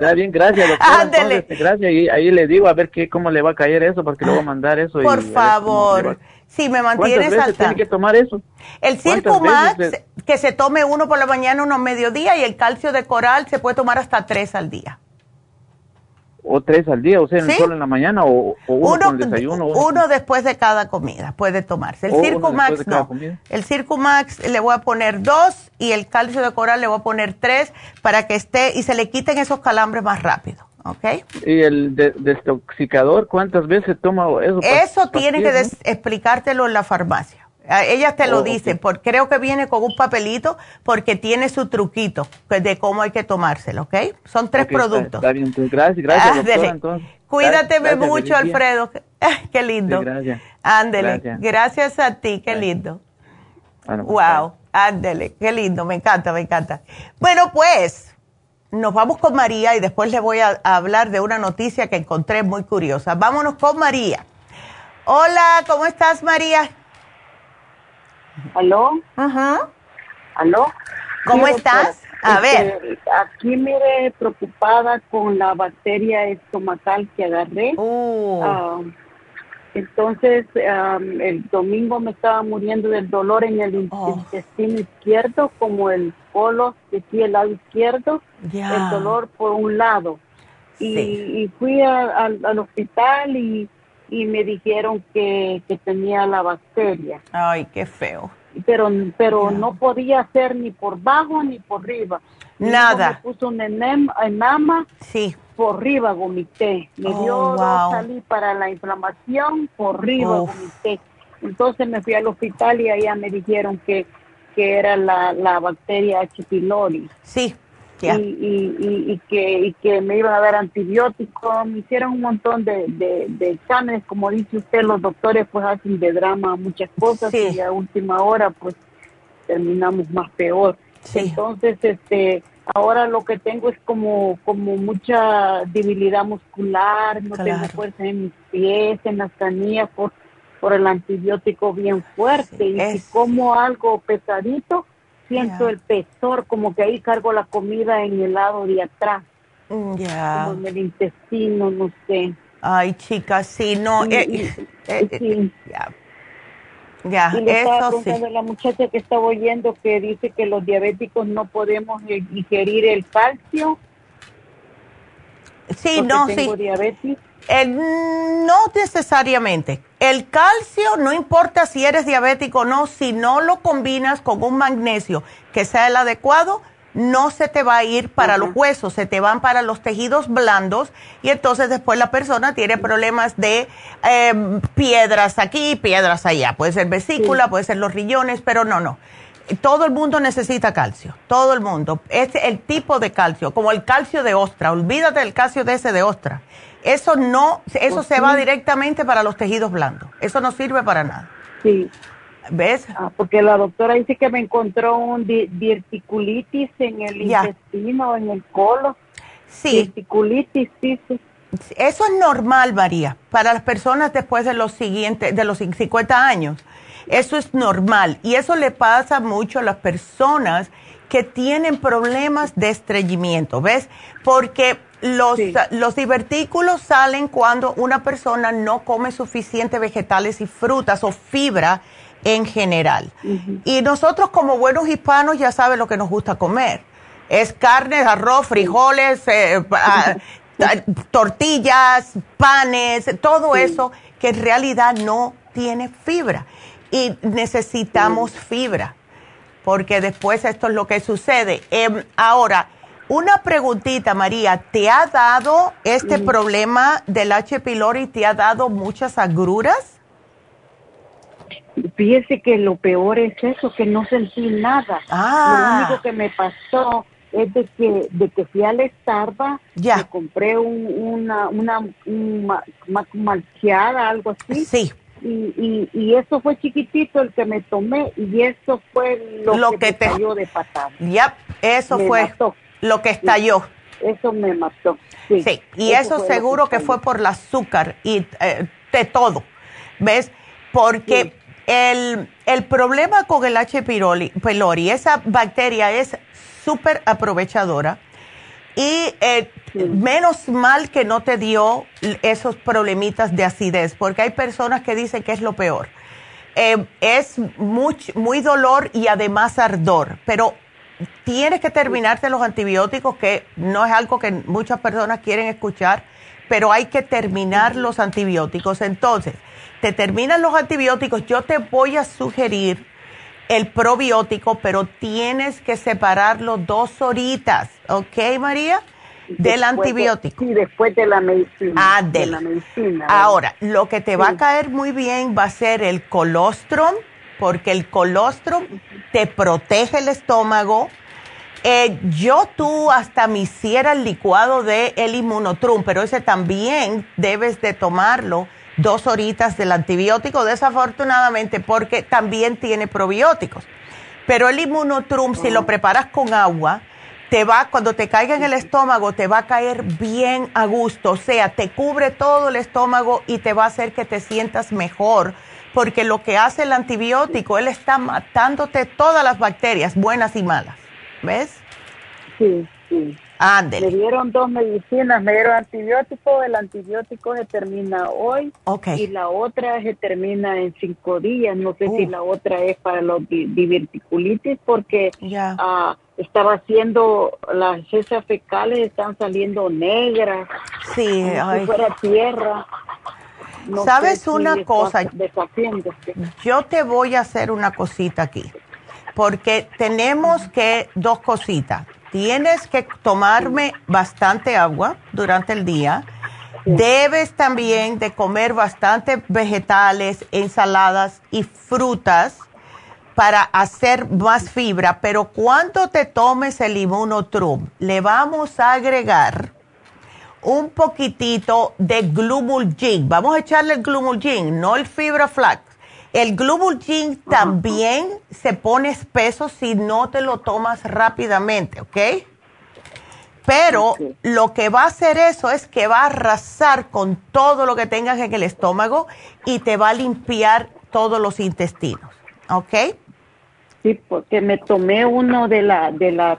Está bien, gracias, doctora. Entonces, este, gracias, y ahí le digo a ver qué, cómo le va a caer eso, porque le voy a mandar eso. Por favor. Sí, me mantienes al tiene que tomar eso? El Circumax, que se tome uno por la mañana, uno a mediodía, y el calcio de coral se puede tomar hasta tres al día. ¿O tres al día? O sea, solo en la mañana o, uno, con el desayuno? Uno después de cada comida puede tomarse. El Circumax no. El Circumax le voy a poner dos y el calcio de coral le voy a poner tres para que esté y se le quiten esos calambres más rápido. ¿Y el desintoxicador cuántas veces toma eso? Eso tiene que explicártelo en la farmacia. Ella te lo oh, dice, porque creo que viene con un papelito porque tiene su truquito de cómo hay que tomárselo, ¿ok? Son tres productos. Está, bien, gracias, gracias. Cuídate mucho, Alfredo. *laughs* qué lindo. gracias. Ándele. Gracias. a ti, qué lindo. Bueno, wow, ándele, qué lindo, me encanta, me encanta. Bueno, pues nos vamos con María y después le voy a, hablar de una noticia que encontré muy curiosa. Vámonos con María. Hola, ¿cómo estás, María? ¿Aló? Ajá. ¿Aló? ¿Cómo estás? A este, ver. Aquí mire preocupada con la bacteria estomacal que agarré. Uh. Ah, entonces, el domingo me estaba muriendo del dolor en el oh. intestino izquierdo, como el polo, decía el lado izquierdo, el dolor por un lado. Y, fui al hospital y, me dijeron que, tenía la bacteria. Ay, qué feo. Pero, pero no podía hacer ni por bajo ni por arriba. Nada. Me puso un enama. Sí por arriba vomité. Me dio oh, salí para la inflamación, por arriba vomité. Entonces me fui al hospital y allá me dijeron que, que era la, la bacteria H. pylori. Sí. Y, y, y, que, y que me iban a dar antibióticos, me hicieron un montón de, de, exámenes, como dice usted, los doctores pues hacen de drama muchas cosas y a última hora pues terminamos más peor. Entonces, este, ahora lo que tengo es como, como mucha debilidad muscular, no tengo fuerza en mis pies, en las canillas por, por el antibiótico bien fuerte. y si como algo pesadito, siento el pesor, como que ahí cargo la comida en el lado de atrás. Mm, ya. Como en el intestino, no sé. Ay, chicas, sí, no. Eh, eh, eh, ya. Ya, y le estaba preguntando a la muchacha que estaba oyendo que dice que los diabéticos no podemos ingerir el calcio. Sí, no, sí. diabetes. No necesariamente. El calcio, no importa si eres diabético o no, si no lo combinas con un magnesio que sea el adecuado, no se te va a ir para los huesos, se te van para los tejidos blandos y entonces después la persona tiene problemas de em, piedras aquí, piedras allá. Puede ser vesícula, puede ser los riñones, pero no, no. Todo el mundo necesita calcio, todo el mundo. Es el tipo de calcio, como el calcio de ostra. Olvídate del calcio de ese de ostra. Eso no, eso se va directamente para los tejidos blandos. Eso no sirve para nada. Sí. ¿Ves? Ah, porque la doctora dice que me encontró un diverticulitis en el intestino, en el colon. Sí. Diverticulitis, sí, sí. Eso es normal, María, para las personas después de los siguientes, de los 50 años. Eso es normal y eso le pasa mucho a las personas que tienen problemas de estreñimiento, ¿ves? Porque los, los divertículos salen cuando una persona no come suficiente vegetales y frutas o fibra en general. Y nosotros como buenos hispanos ya saben lo que nos gusta comer. Es carne, arroz, frijoles, eh, ah, *laughs* tortillas, panes, todo eso que en realidad no tiene fibra. Y necesitamos fibra, porque después esto es lo que sucede. Em, ahora, una preguntita, María, ¿te ha dado este problema del H. pylori, te ha dado muchas agruras? Fíjese que lo peor es eso, que no sentí nada. Ah. Lo único que me pasó es de que, de que fui al Starbucks, ya. compré una, una, malteada, algo así. Sí. Y, y, eso fue chiquitito el que me tomé y eso fue lo, que, te estalló de patada. Ya, eso fue lo que estalló. eso me mató. Sí, y eso, seguro que, fue por el azúcar y eh, de todo. ¿Ves? Porque el, el problema con el H. pylori, esa bacteria es súper aprovechadora y eh, menos mal que no te dio esos problemitas de acidez, porque hay personas que dicen que es lo peor. Eh, es muy, muy dolor y además ardor, pero tienes que terminarte los antibióticos, que no es algo que muchas personas quieren escuchar, pero hay que terminar los antibióticos. Entonces, te terminan los antibióticos, yo te voy a sugerir el probiótico, pero tienes que separarlo dos horitas, ¿ok, María? Del antibiótico. sí, después de la medicina. Ah, de, la medicina. Ahora, lo que te va a caer muy bien va a ser el colostrum, porque el colostrum te protege el estómago. Eh, yo tú hasta me hiciera el licuado de el inmunotrum, pero ese también debes de tomarlo dos horitas del antibiótico, desafortunadamente, porque también tiene probióticos. Pero el inmunotrum, si lo preparas con agua, te va, cuando te caiga en el estómago, te va a caer bien a gusto. O sea, te cubre todo el estómago y te va a hacer que te sientas mejor. Porque lo que hace el antibiótico, él está matándote todas las bacterias, buenas y malas. ¿Ves? Sí, sí. Me dieron dos medicinas, me dieron antibiótico, el antibiótico se termina hoy y la otra se termina en cinco días. No sé si uh. la otra es para los diverticulitis porque ah, estaba haciendo, las heces fecales están saliendo negras, sí, como si fuera tierra. ¿Sabes una cosa? Yo te voy a hacer una cosita aquí, porque tenemos que, dos cositas. Tienes que tomarme bastante agua durante el día. Debes también de comer bastante vegetales, ensaladas y frutas para hacer más fibra, pero cuando te tomes el inmunotrum, le vamos a agregar un poquitito de glumulgin. Vamos a echarle el glumulgin, no el fibra flax. El glubulgin también se pone espeso si no te lo tomas rápidamente, ¿ok? Pero lo que va a hacer eso es que va a arrasar con todo lo que tengas en el estómago y te va a limpiar todos los intestinos, ¿ok? Sí, porque me tomé uno de la de la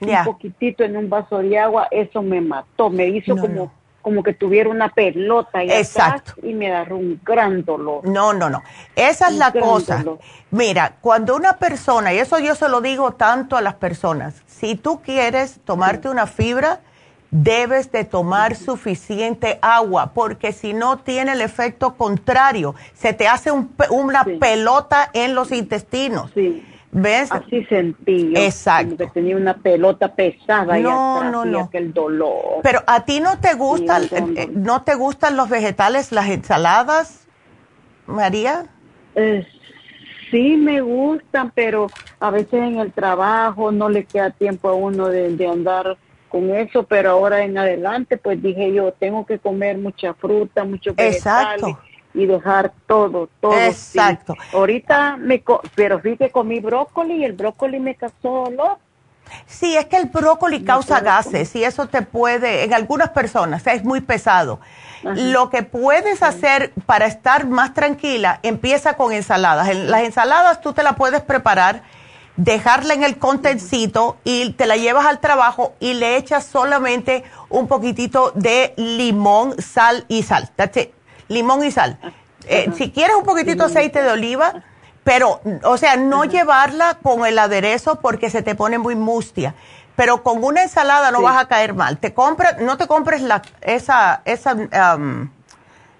un poquitito en un vaso de agua, eso me mató, me hizo como como que tuviera una pelota y, Exacto. y me agarró un gran dolor. No, no, no. Esa es la cosa. Mira, cuando una persona, y eso yo se lo digo tanto a las personas, si tú quieres tomarte una fibra, debes de tomar suficiente agua, porque si no tiene el efecto contrario, se te hace una pelota en los intestinos. Sí. ¿Ves? Así sentí. Exacto. que tenía una pelota pesada no, y no, no. aquel dolor. Pero a ti no te gustan, eh, no te gustan los vegetales, las ensaladas, María? Eh, sí me gustan, pero a veces en el trabajo no le queda tiempo a uno de, de andar con eso, pero ahora en adelante pues dije yo tengo que comer mucha fruta, mucho vegetales. Exacto y dejar todo, todo. Exacto. Ahorita me, pero sí que comí brócoli y el brócoli me causó dolor. Sí, es que el brócoli causa gases y eso te puede, en algunas personas, es muy pesado. Lo que puedes hacer para estar más tranquila, empieza con ensaladas. Las ensaladas tú te las puedes preparar, dejarla en el contencito y te la llevas al trabajo y le echas solamente un poquitito de limón, sal y sal. That's it limón y sal. Eh, si quieres un poquitito de aceite de oliva, pero, o sea, no llevarla con el aderezo porque se te pone muy mustia. Pero con una ensalada no vas a caer mal. Te compra, no te compres la, esa, esa,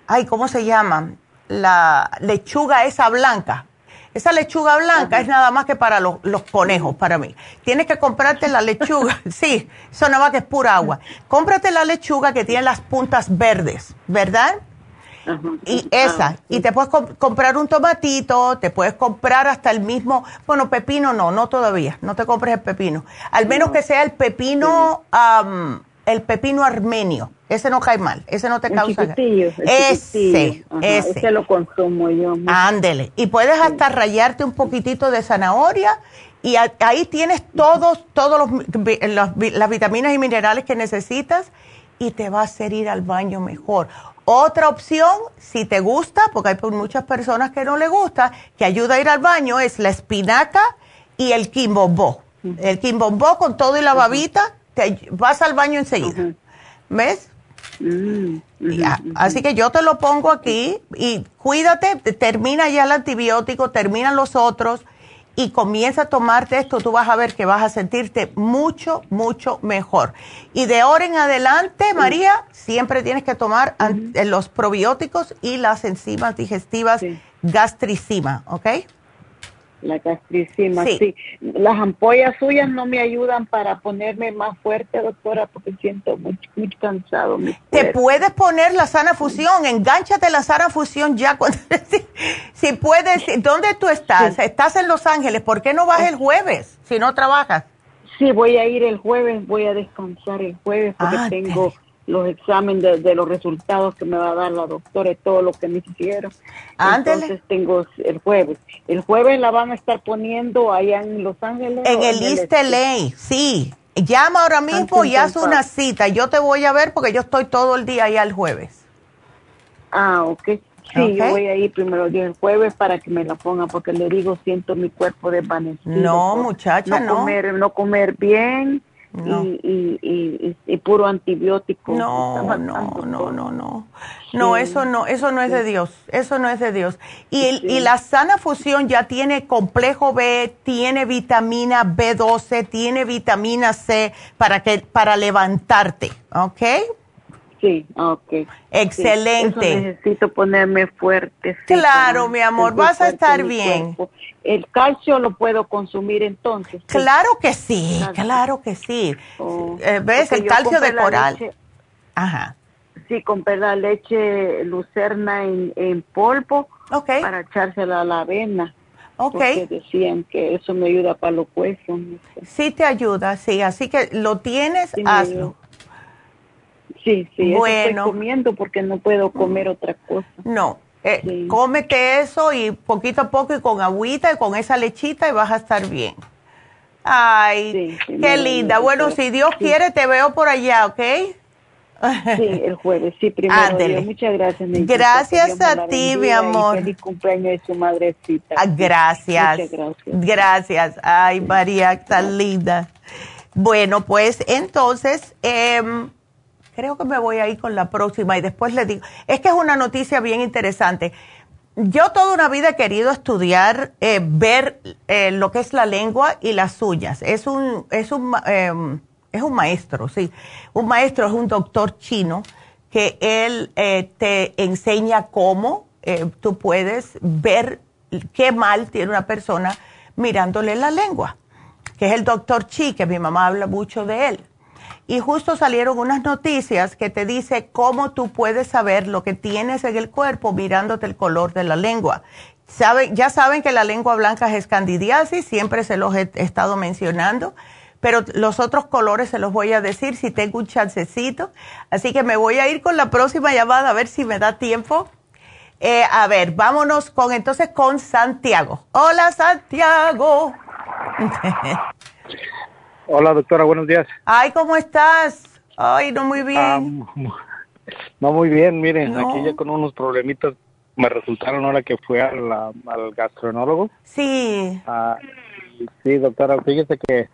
ay, ¿cómo se llama? La lechuga esa blanca. Esa lechuga blanca es nada más que para los, los, conejos, para mí. Tienes que comprarte la lechuga, *laughs* sí, eso nada más que es pura agua. Cómprate la lechuga que tiene las puntas verdes, ¿verdad? Y esa, y te puedes comprar un tomatito, te puedes comprar hasta el mismo, bueno, pepino no, no todavía, no te compres el pepino. Al menos que sea el pepino, el pepino armenio, ese no cae mal, ese no te causa. ese, ese. lo consumo yo. Ándele, y puedes hasta rayarte un poquitito de zanahoria y ahí tienes todos, todos los, las vitaminas y minerales que necesitas y te va a hacer ir al baño mejor. Otra opción, si te gusta, porque hay muchas personas que no le gusta, que ayuda a ir al baño, es la espinaca y el quimbombó. El quimbombó con todo y la babita, te vas al baño enseguida. ¿Ves? Mm, así que yo te lo pongo aquí y cuídate, termina ya el antibiótico, terminan los otros y comienza a tomarte esto, tú vas a ver que vas a sentirte mucho, mucho mejor. Y de ahora en adelante, María, siempre tienes que tomar los probióticos y las enzimas digestivas gastricima, ¿ok? La gastricima, sí. Las ampollas suyas no me ayudan para ponerme más fuerte, doctora, porque siento muy, muy cansado. Te puedes poner la sana fusión, engánchate la sana fusión ya. Cuando, *laughs* si, puedes, ¿dónde tú estás? Estás en Los Ángeles, ¿por qué no vas el jueves si no trabajas? Sí, voy a ir el jueves, voy a descansar el jueves porque ah, tengo los exámenes de, los resultados que me va a dar la doctora y todo lo que me hicieron. Entonces tengo el jueves. El jueves la van a estar poniendo allá en Los Ángeles. En el East LA, sí. Llama ahora mismo y haz una cita. Yo te voy a ver porque yo estoy todo el día allá el jueves. Ah, ok. Sí, yo voy a ir primero el jueves para que me la ponga porque le digo siento mi cuerpo desvanecido. No, muchacha, no. Comer, no comer bien y, y, y, puro antibiótico. No, no, no, no, no. No, eso no, eso no es de Dios, eso no es de Dios. Y, y la sana fusión ya tiene complejo B, tiene vitamina B12, tiene vitamina C para que para levantarte, ¿ok? Sí, ok. Excelente. necesito ponerme fuerte. Claro, mi amor, vas a estar bien. ¿El calcio lo puedo consumir entonces? Claro que sí, claro, que sí. Oh, eh, ¿Ves? El calcio de coral. Ajá. Sí, compré la leche lucerna en, en polvo para echársela a la avena. Ok. Porque decían que eso me ayuda para los huesos. Sí te ayuda, sí. Así que lo tienes, hazlo. Sí, sí, bueno. estoy comiendo porque no puedo comer otra cosa. No, Eh, cómete eso y poquito a poco y con agüita y con esa lechita y vas a estar bien. Ay, qué linda. Bueno, si Dios quiere, te veo por allá, ¿ok? Sí, el jueves, sí, primero. Muchas gracias. Gracias a ti, mi amor. feliz cumpleaños de su madrecita. Ah, gracias. gracias. Gracias. Ay, María, tan linda. Bueno, pues entonces, em, creo que me voy a ir con la próxima y después le digo, es que es una noticia bien interesante. Yo toda una vida he querido estudiar, eh, ver eh, lo que es la lengua y las uñas. Es un, es un, em, es un maestro, sí. Un maestro es un doctor chino que él eh, te enseña cómo tú puedes ver qué mal tiene una persona mirándole la lengua, que es el doctor Chi, que mi mamá habla mucho de él y justo salieron unas noticias que te dice cómo tú puedes saber lo que tienes en el cuerpo mirándote el color de la lengua. ya saben que la lengua blanca es candidiasis, siempre se los he estado mencionando, pero los otros colores se los voy a decir si tengo un chancecito. Así que me voy a ir con la próxima llamada a ver si me da tiempo. Eh, a ver, vámonos con entonces con Santiago. Hola Santiago. *laughs* Hola, doctora, buenos días. Ay, ¿cómo estás? Ay, no muy bien. Ah, no muy bien, miren, aquí ya con unos problemitas me resultaron ahora que fui al, al gastronólogo. Sí. Ah, sí, doctora, fíjese que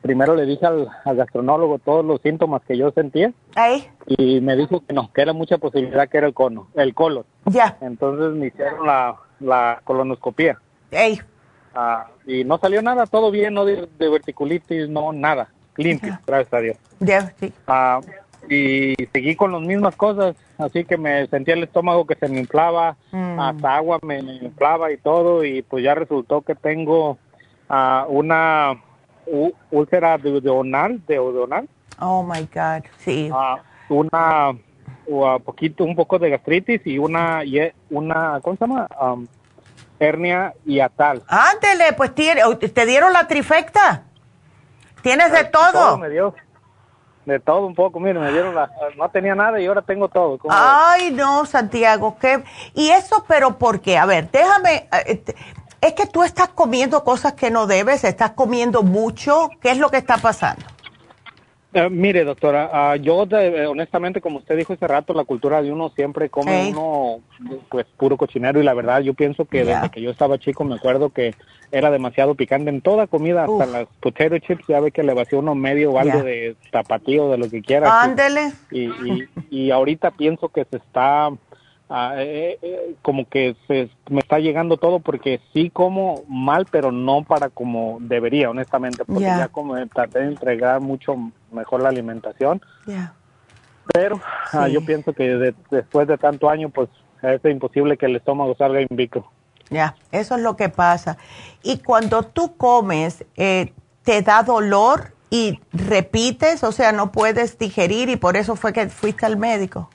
primero le dije al, gastronólogo todos los síntomas que yo sentía. Ay. Y me dijo que no, que era mucha posibilidad que era el cono, el colon. Ya. Entonces me hicieron la, la colonoscopía. Ey. Ah, y no salió nada, todo bien, no de, verticulitis, no nada, limpio, gracias a Dios. sí. Ah, y seguí con las mismas cosas, así que me sentía el estómago que se me inflaba, mm. hasta agua me, inflaba y todo, y pues ya resultó que tengo uh, una úlcera duodenal, deodonal. Oh my God, sí. una, poquito, un poco de gastritis y una, una, ¿cómo se llama? Um, hernia y atal. Ándele, pues tiene, te dieron la trifecta. Tienes de todo. me dio. De todo un poco, mire, me dieron la, no tenía nada y ahora tengo todo. Ay, no, Santiago, qué, y eso, pero ¿por qué? A ver, déjame, eh, es que tú estás comiendo cosas que no debes, estás comiendo mucho, ¿qué es lo que está pasando? Eh, mire, doctora, ah, yo eh, honestamente, como usted dijo hace rato, la cultura de uno siempre come uno, pues, puro cochinero y la verdad yo pienso que desde que yo estaba chico me acuerdo que era demasiado picante en toda comida, hasta las potato chips, ya ve que le vacía uno medio o algo de tapatío, de lo que quiera. Ándele. Y, y, y ahorita pienso que se está Ah, eh, eh, como que se, me está llegando todo porque sí como mal, pero no para como debería, honestamente, porque ya como traté de entregar mucho mejor la alimentación. Pero ah, yo pienso que después de tanto año, pues es imposible que el estómago salga invicto. Ya, eso es lo que pasa. Y cuando tú comes, eh, ¿te da dolor y repites? O sea, no puedes digerir y por eso fue que fuiste al médico.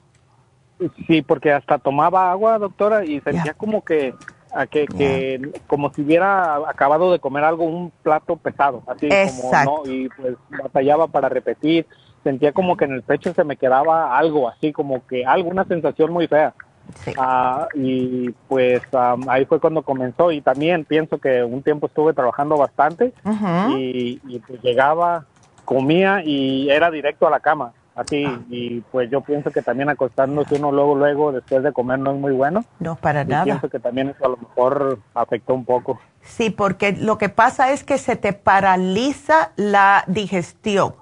Sí, porque hasta tomaba agua, doctora, y sentía como que, a que, que, como si hubiera acabado de comer algo, un plato pesado, así como, ¿no? Y pues batallaba para repetir, sentía como que en el pecho se me quedaba algo, así como que algo, una sensación muy fea. Ah, y pues ahí fue cuando comenzó y también pienso que un tiempo estuve trabajando bastante y, y pues llegaba, comía y era directo a la cama así ah. y pues yo pienso que también acostándose uno luego luego después de comer no es muy bueno. No para nada. pienso que también eso a lo mejor afectó un poco. Sí porque lo que pasa es que se te paraliza la digestión.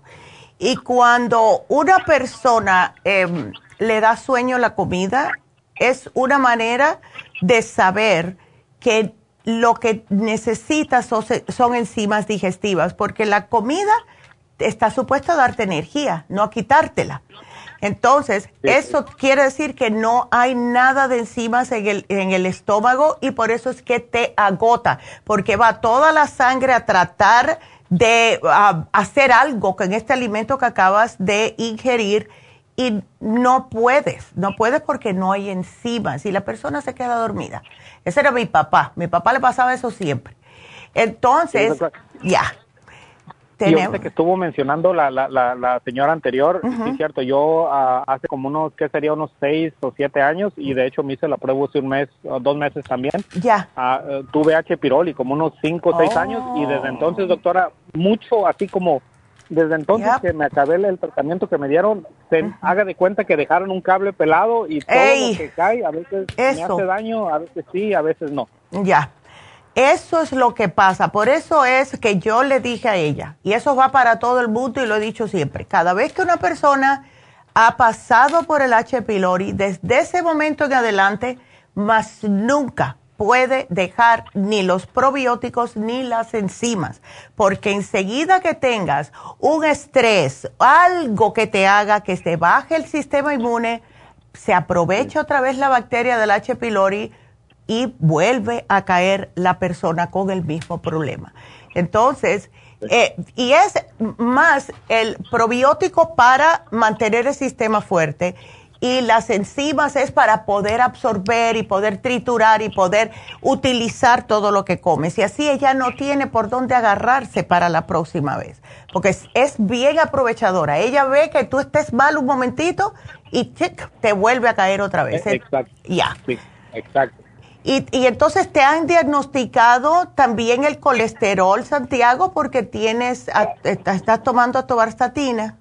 Y cuando una persona em, le da sueño a la comida es una manera de saber que lo que necesitas son, son enzimas digestivas porque la comida está supuesto a darte energía, no a quitártela. Entonces, eso quiere decir que no hay nada de enzimas en el, en el estómago y por eso es que te agota, porque va toda la sangre a tratar de hacer algo con este alimento que acabas de ingerir y no puedes, no puedes porque no hay enzimas y la persona se queda dormida. Ese era mi papá, mi papá le pasaba eso siempre. Entonces, ya. Y ahorita que estuvo mencionando la, la, la, señora anterior, sí es cierto, yo ah, hace como unos, ¿qué sería? Unos seis o siete años y de hecho me hice la prueba hace un mes, dos meses también. Ya. Ah, tuve H. pylori como unos cinco o seis oh. años y desde entonces, doctora, mucho así como desde entonces que me acabé el, tratamiento que me dieron, se haga de cuenta que dejaron un cable pelado y todo lo que cae a veces me hace daño, a veces sí, a veces no. Ya. Eso es lo que pasa. Por eso es que yo le dije a ella, y eso va para todo el mundo y lo he dicho siempre, cada vez que una persona ha pasado por el H. pylori, desde ese momento en adelante, más nunca puede dejar ni los probióticos ni las enzimas, porque enseguida que tengas un estrés, algo que te haga que se baje el sistema inmune, se aprovecha otra vez la bacteria del H. pylori, y vuelve a caer la persona con el mismo problema. Entonces, eh, y es más el probiótico para mantener el sistema fuerte y las enzimas es para poder absorber y poder triturar y poder utilizar todo lo que comes. Y así ella no tiene por dónde agarrarse para la próxima vez. Porque es, bien aprovechadora. Ella ve que tú estés mal un momentito y te vuelve a caer otra vez. Exacto. Ya. Sí, exacto. Y, y, entonces te han diagnosticado también el colesterol, Santiago, porque tienes, estás tomando tobarstatina.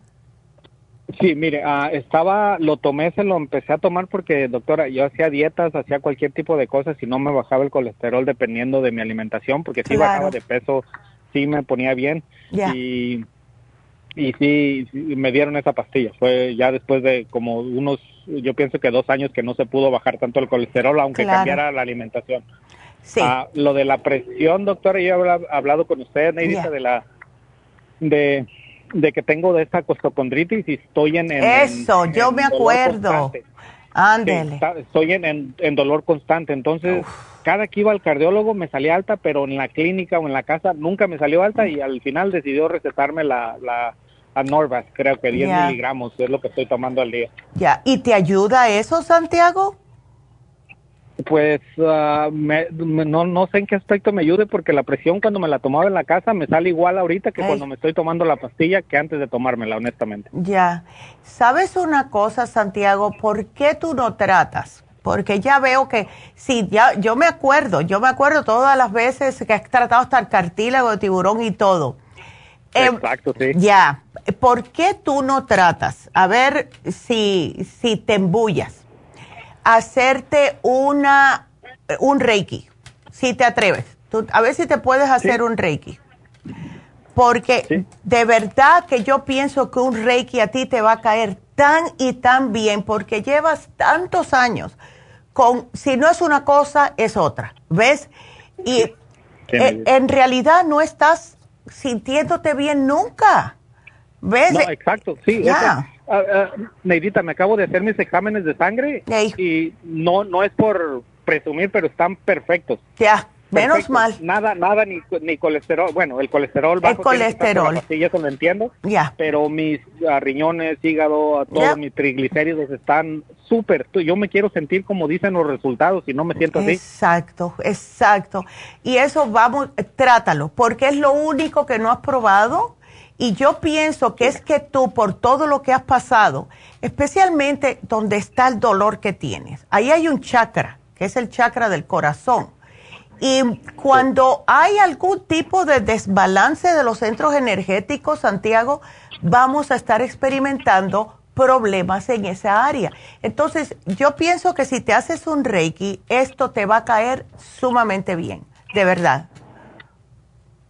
Sí, mire, ah, estaba, lo tomé, se lo empecé a tomar porque, doctora, yo hacía dietas, hacía cualquier tipo de cosas y no me bajaba el colesterol dependiendo de mi alimentación, porque si bajaba de peso, sí me ponía bien. Y y sí, me dieron esa pastilla. Fue ya después de como unos, yo pienso que dos años que no se pudo bajar tanto el colesterol, aunque cambiara la alimentación. Sí. Ah, lo de la presión, doctora, yo he hablado con usted, Neidita, de la de, de que tengo de esta costocondritis y estoy en, eso, yo me acuerdo. Ándele. estoy en, en, dolor constante, entonces cada que iba al cardiólogo me salía alta, pero en la clínica o en la casa nunca me salió alta y al final decidió recetarme la, la a Norvas, creo que 10 miligramos es lo que estoy tomando al día. Ya, ¿y te ayuda eso, Santiago? Pues ah, no, no sé en qué aspecto me ayude porque la presión cuando me la tomaba en la casa me sale igual ahorita que cuando me estoy tomando la pastilla que antes de tomármela, honestamente. Ya, ¿sabes una cosa, Santiago? ¿Por qué tú no tratas? Porque ya veo que, sí, ya, yo me acuerdo, yo me acuerdo todas las veces que has tratado hasta el cartílago de tiburón y todo Exacto, sí. Ya, ¿por qué tú no tratas? A ver si, si te embullas. Hacerte una, un reiki, si te atreves. a ver si te puedes hacer un reiki. Porque de verdad que yo pienso que un reiki a ti te va a caer tan y tan bien porque llevas tantos años con, si no es una cosa, es otra. ¿Ves? Y eh, en realidad no estás sintiéndote bien nunca. ¿Ves? No, exacto, sí. Ya. Ah, ah, Neidita, me acabo de hacer mis exámenes de sangre y no, no es por presumir, pero están perfectos. Ya. Menos mal. Nada, nada, ni, ni colesterol. Bueno, el colesterol bajo. El colesterol. Sí, eso lo entiendo. Ya. Pero mis ah, riñones, hígado, todos mis triglicéridos están súper. Yo me quiero sentir como dicen los resultados y no me siento así. Exacto, exacto. Y eso vamos, trátalo, porque es lo único que no has probado. Y yo pienso que es que tú, por todo lo que has pasado, especialmente donde está el dolor que tienes, ahí hay un chakra, que es el chakra del corazón y cuando hay algún tipo de desbalance de los centros energéticos, Santiago, vamos a estar experimentando problemas en esa área. Entonces, yo pienso que si te haces un Reiki, esto te va a caer sumamente bien, de verdad.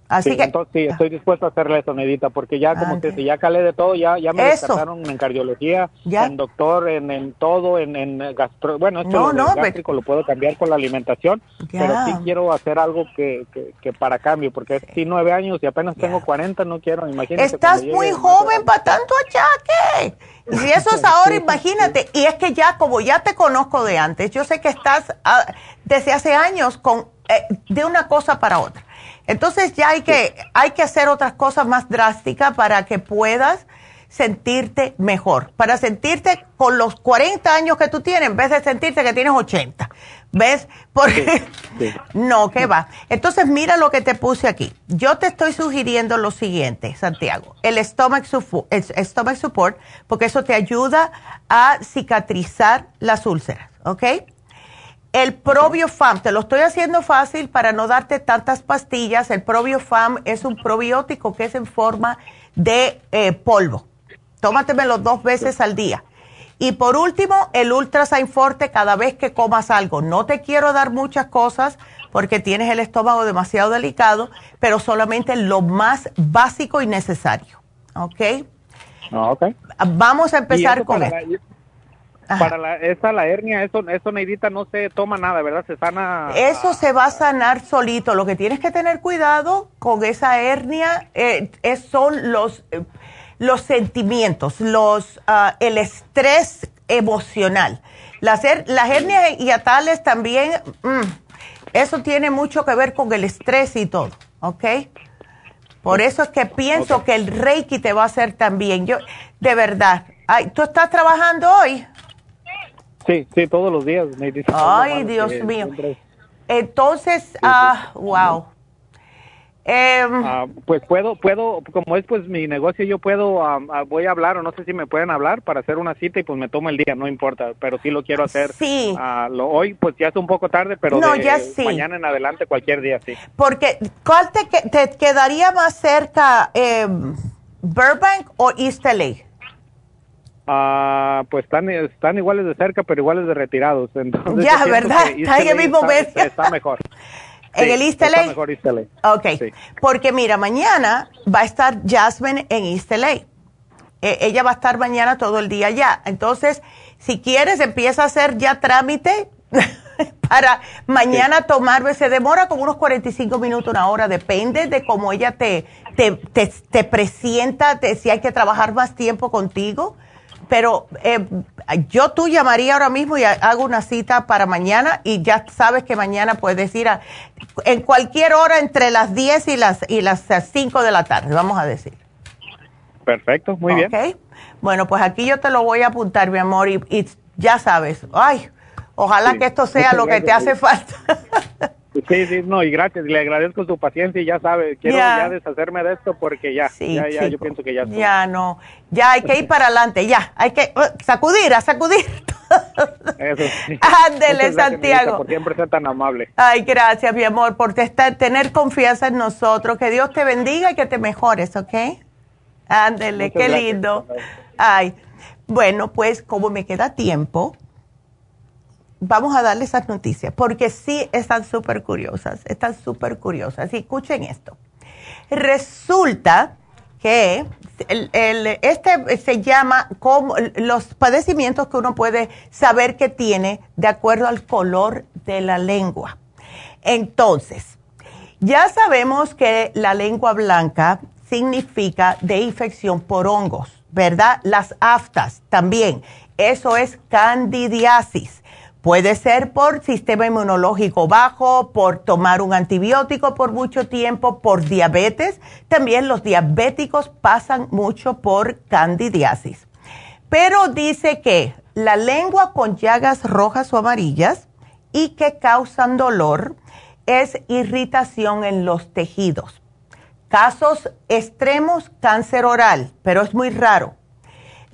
Así sí, que entonces sí, estoy dispuesto a hacerle eso, Nedita, porque ya como que si ya calé de todo, ya ya me descartaron en cardiología, en doctor, en, en todo, en, en gastro, bueno, esto lo gástrico lo puedo cambiar con la alimentación, pero sí quiero hacer algo que, que, para cambio, porque sí nueve años y apenas tengo 40, no quiero, imagínate. Estás muy joven para tanto achaque. Y si eso es *laughs* ahora, imagínate. Y es que ya, como ya te conozco de antes, yo sé que estás ah, desde hace años con eh, de una cosa para otra. Entonces ya hay que, hay que hacer otras cosas más drásticas para que puedas sentirte mejor, para sentirte con los 40 años que tú tienes, en vez de sentirte que tienes 80. ¿Ves? Porque *laughs* no, ¿qué va? Entonces, mira lo que te puse aquí. Yo te estoy sugiriendo lo siguiente, Santiago. El stomach, support, el stomach support, porque eso te ayuda a cicatrizar las úlceras, ¿ok? El probiofam, te lo estoy haciendo fácil para no darte tantas pastillas. El probiofam es un probiótico que es en forma de eh, polvo. Tómatemelo dos veces al día. Y por último, el Ultrasign Forte cada vez que comas algo. No te quiero dar muchas cosas porque tienes el estómago demasiado delicado, pero solamente lo más básico y necesario. ¿Ok? Ah, ok. Vamos a empezar con esto. Para la, esa, la hernia, eso, eso, Neidita, no se toma nada, ¿verdad? Se sana. Eso se va a sanar solito. Lo que tienes que tener cuidado con esa hernia eh, es, son los. Eh, los sentimientos, los, uh, el estrés emocional. Las, las hernias hiatales también, mm, eso tiene mucho que ver con el estrés y todo, ¿ok? Por eso es que pienso que el Reiki te va a hacer también. Yo, de verdad, ay, ¿tú estás trabajando hoy? Sí, sí, todos los días. Me ay, Dios mío. Entonces, ah, wow. Em, ah, pues puedo, puedo, como es pues mi negocio, yo puedo, ah, voy a hablar o no sé si me pueden hablar para hacer una cita y pues me tomo el día, no importa, pero sí lo quiero hacer. Sí. Ah, lo, hoy pues ya es un poco tarde, pero no, ya sí. mañana en adelante cualquier día, sí. Porque, ¿cuál te, te quedaría más cerca, eh, Burbank o East LA? Ah, pues están, están iguales de cerca, pero iguales de retirados. *laughs* Entonces, ya, ¿verdad? Está en el mismo está, está mejor. *laughs* ¿En el East LA? Mejor East LA. Ok, porque mira, mañana va a estar Jasmine en East LA. E, ella va a estar mañana todo el día allá. Entonces, si quieres, empieza a hacer ya trámite *laughs* para mañana tomarme. Se demora como unos 45 minutos, una hora, depende de cómo ella te, te, te, te presienta, si hay que trabajar más tiempo contigo pero eh, yo tú llamaría ahora mismo y hago una cita para mañana y ya sabes que mañana puedes ir a, en cualquier hora entre las 10 y las, y las 5 de la tarde, vamos a decir. Perfecto, muy bien. Bueno, pues aquí yo te lo voy a apuntar, mi amor, y, ya sabes, ay, ojalá que esto sea lo que te hace falta. *laughs* Sí, sí, no, y gracias, le agradezco su paciencia y ya sabe, quiero ya deshacerme de esto porque ya, ya, ya, yo pienso que ya. Ya no, ya hay que ir para adelante, ya, hay que uh, sacudir, a sacudir. *laughs* Eso sí. *laughs* Ándele, Santiago. Por siempre ser tan amable. Ay, gracias, mi amor, por tener confianza en nosotros. Que Dios te bendiga y que te mejores, ¿ok? Ándele, qué lindo. Ay, bueno, pues como me queda tiempo, vamos a darle esas noticias, porque sí están súper curiosas, están súper curiosas. Y escuchen esto. Resulta que este se llama como los padecimientos que uno puede saber que tiene de acuerdo al color de la lengua. Entonces, ya sabemos que la lengua blanca significa de infección por hongos, ¿verdad? Las aftas también. Eso es candidiasis. Puede ser por sistema inmunológico bajo, por tomar un antibiótico por mucho tiempo, por diabetes. También los diabéticos pasan mucho por candidiasis. Pero dice que la lengua con llagas rojas o amarillas y que causan dolor es irritación en los tejidos. Casos extremos, cáncer oral, pero es muy raro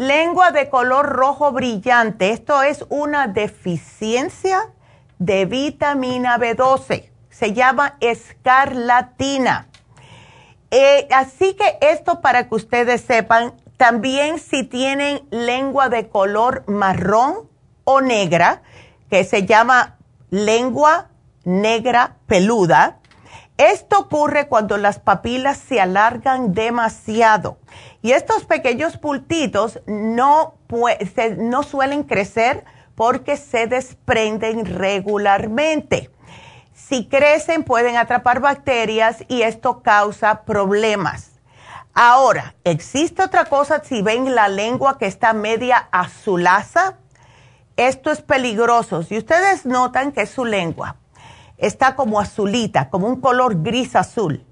Lengua de color rojo brillante. Esto es una deficiencia de vitamina B12. Se llama escarlatina. Eh, así que esto para que ustedes sepan, también si tienen lengua de color marrón o negra, que se llama lengua negra peluda, esto ocurre cuando las papilas se alargan demasiado y estos pequeños pultitos no, no suelen crecer porque se desprenden regularmente. Si crecen pueden atrapar bacterias y esto causa problemas. Ahora, existe otra cosa, si ven la lengua que está media azulaza, esto es peligroso. Si ustedes notan que su lengua está como azulita, como un color gris azul,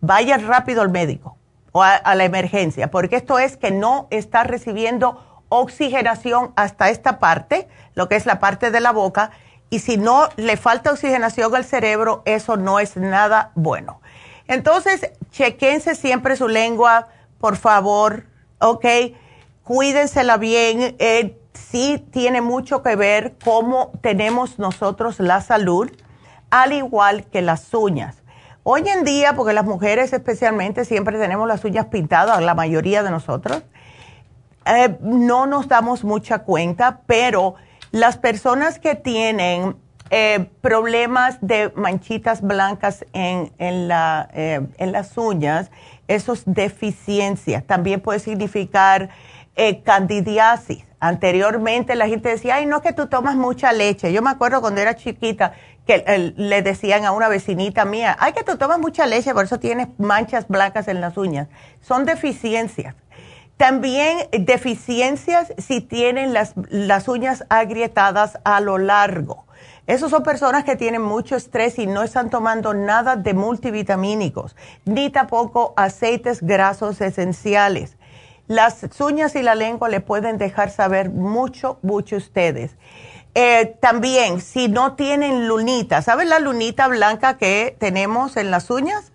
vaya rápido al médico o a, la emergencia, porque esto es que no está recibiendo oxigenación hasta esta parte, lo que es la parte de la boca, y si no le falta oxigenación al cerebro, eso no es nada bueno. Entonces, chequense siempre su lengua, por favor, ¿ok? Cuídensela bien. Eh, sí tiene mucho que ver cómo tenemos nosotros la salud, al igual que las uñas. Hoy en día, porque las mujeres especialmente siempre tenemos las uñas pintadas, la mayoría de nosotros, eh, no nos damos mucha cuenta, pero las personas que tienen eh, problemas de manchitas blancas en, en, la, eh, en las uñas, eso es deficiencia. También puede significar candidiasis. Anteriormente la gente decía, ay, no que tú tomas mucha leche. Yo me acuerdo cuando era chiquita que le decían a una vecinita mía, ay, que tú tomas mucha leche, por eso tienes manchas blancas en las uñas. Son deficiencias. También deficiencias si tienen las, las uñas agrietadas a lo largo. Esas son personas que tienen mucho estrés y no están tomando nada de multivitamínicos, ni tampoco aceites grasos esenciales. Las uñas y la lengua le pueden dejar saber mucho, mucho ustedes. Eh, también, si no tienen lunita, ¿saben la lunita blanca que tenemos en las uñas?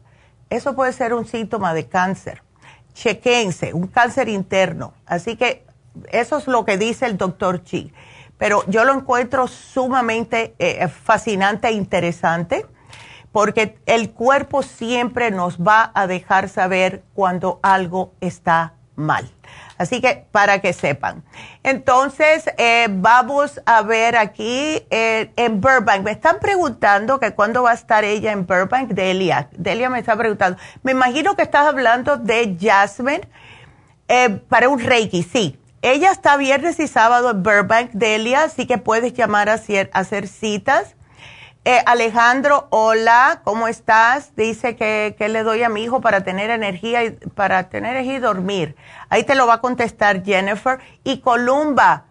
Eso puede ser un síntoma de cáncer. Chequense, un cáncer interno. Así que eso es lo que dice el doctor Chi pero yo lo encuentro sumamente eh, fascinante e interesante porque el cuerpo siempre nos va a dejar saber cuando algo está mal. Así que para que sepan. Entonces, eh, vamos a ver aquí eh, en Burbank. Me están preguntando que cuándo va a estar ella en Burbank, Delia. Delia me está preguntando. Me imagino que estás hablando de Jasmine para un Reiki, sí. Ella está viernes y sábado en Burbank, Delia, así que puedes llamar a hacer, citas. Eh, Alejandro, hola, ¿cómo estás? Dice que, le doy a mi hijo para tener energía y para tener energía y dormir. Ahí te lo va a contestar Jennifer. Y Columba,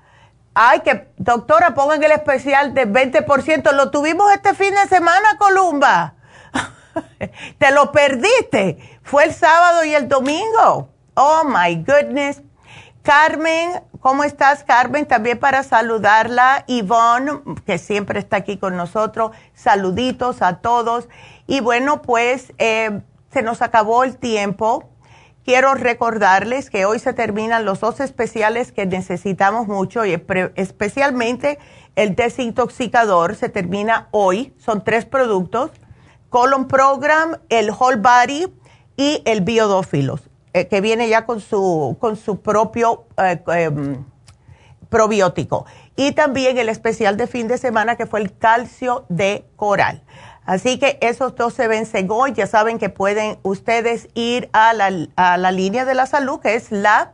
ay, que doctora, pongan el especial de 20%. Lo tuvimos este fin de semana, Columba. *laughs* te lo perdiste. Fue el sábado y el domingo. Oh, my goodness. Carmen, ¿cómo estás, Carmen? También para saludarla. Yvonne, que siempre está aquí con nosotros. Saluditos a todos. Y bueno, pues eh, se nos acabó el tiempo. Quiero recordarles que hoy se terminan los dos especiales que necesitamos mucho y especialmente el desintoxicador se termina hoy. Son tres productos. Colon Program, el Whole Body y el Biodófilos. Eh, que viene ya con su, con su propio eh, em, probiótico. Y también el especial de fin de semana que fue el calcio de coral. Así que esos dos se vencen hoy. Ya saben que pueden ustedes ir a la, a la línea de la salud, que es la,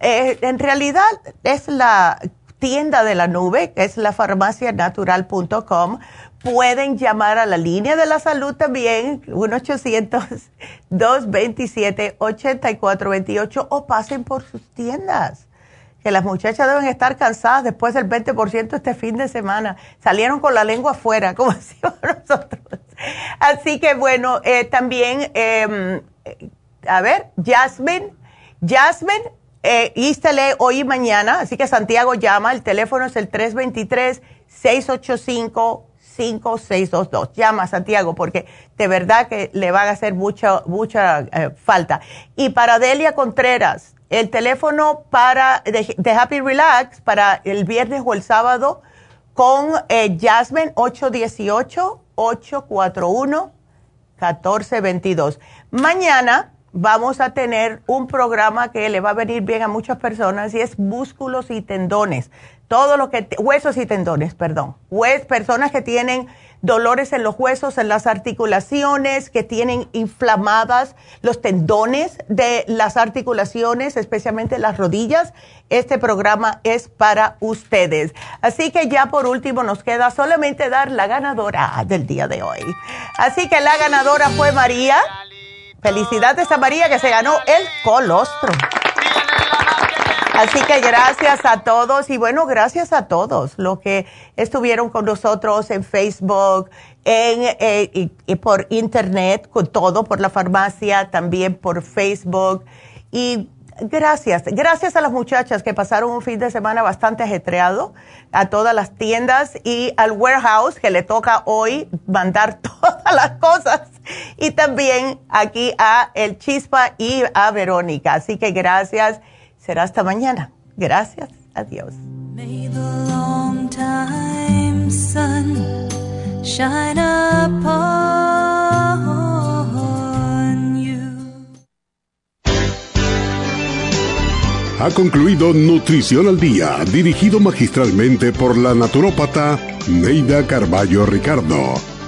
eh, en realidad es la tienda de la nube, que es la farmacianatural.com Pueden llamar a la línea de la salud también, 1-800-227-8428 o pasen por sus tiendas. Que las muchachas deben estar cansadas después del 20% este fin de semana. Salieron con la lengua afuera, *laughs* como decimos nosotros. Así que bueno, eh, también, eh, a ver, Jasmine, Jasmine, eh, hoy y mañana, así que Santiago llama, el teléfono es el 323 685 5622. Llama Santiago porque de verdad que le van a hacer mucha, mucha eh, falta. Y para Delia Contreras, el teléfono para de, Happy Relax para el viernes o el sábado con eh, Jasmine 818-841-1422. Mañana vamos a tener un programa que le va a venir bien a muchas personas y es músculos y tendones todo lo que, huesos y tendones, perdón, Hues, personas que tienen dolores en los huesos, en las articulaciones, que tienen inflamadas los tendones de las articulaciones, especialmente las rodillas. Este programa es para ustedes. Así que ya por último nos queda solamente dar la ganadora del día de hoy. Así que la ganadora fue María. Felicidades a María que se ganó el colostro. Así que gracias a todos y bueno, gracias a todos los que estuvieron con nosotros en Facebook, en, eh, y, por internet, con todo, por la farmacia, también por Facebook. Y gracias. Gracias a las muchachas que pasaron un fin de semana bastante ajetreado, a todas las tiendas y al warehouse que le toca hoy mandar *laughs* todas las cosas. Y también aquí a El Chispa y a Verónica. Así que gracias. Será hasta mañana. Gracias. Adiós. Ha concluido Nutrición al Día, dirigido magistralmente por la naturópata Neida Carballo Ricardo.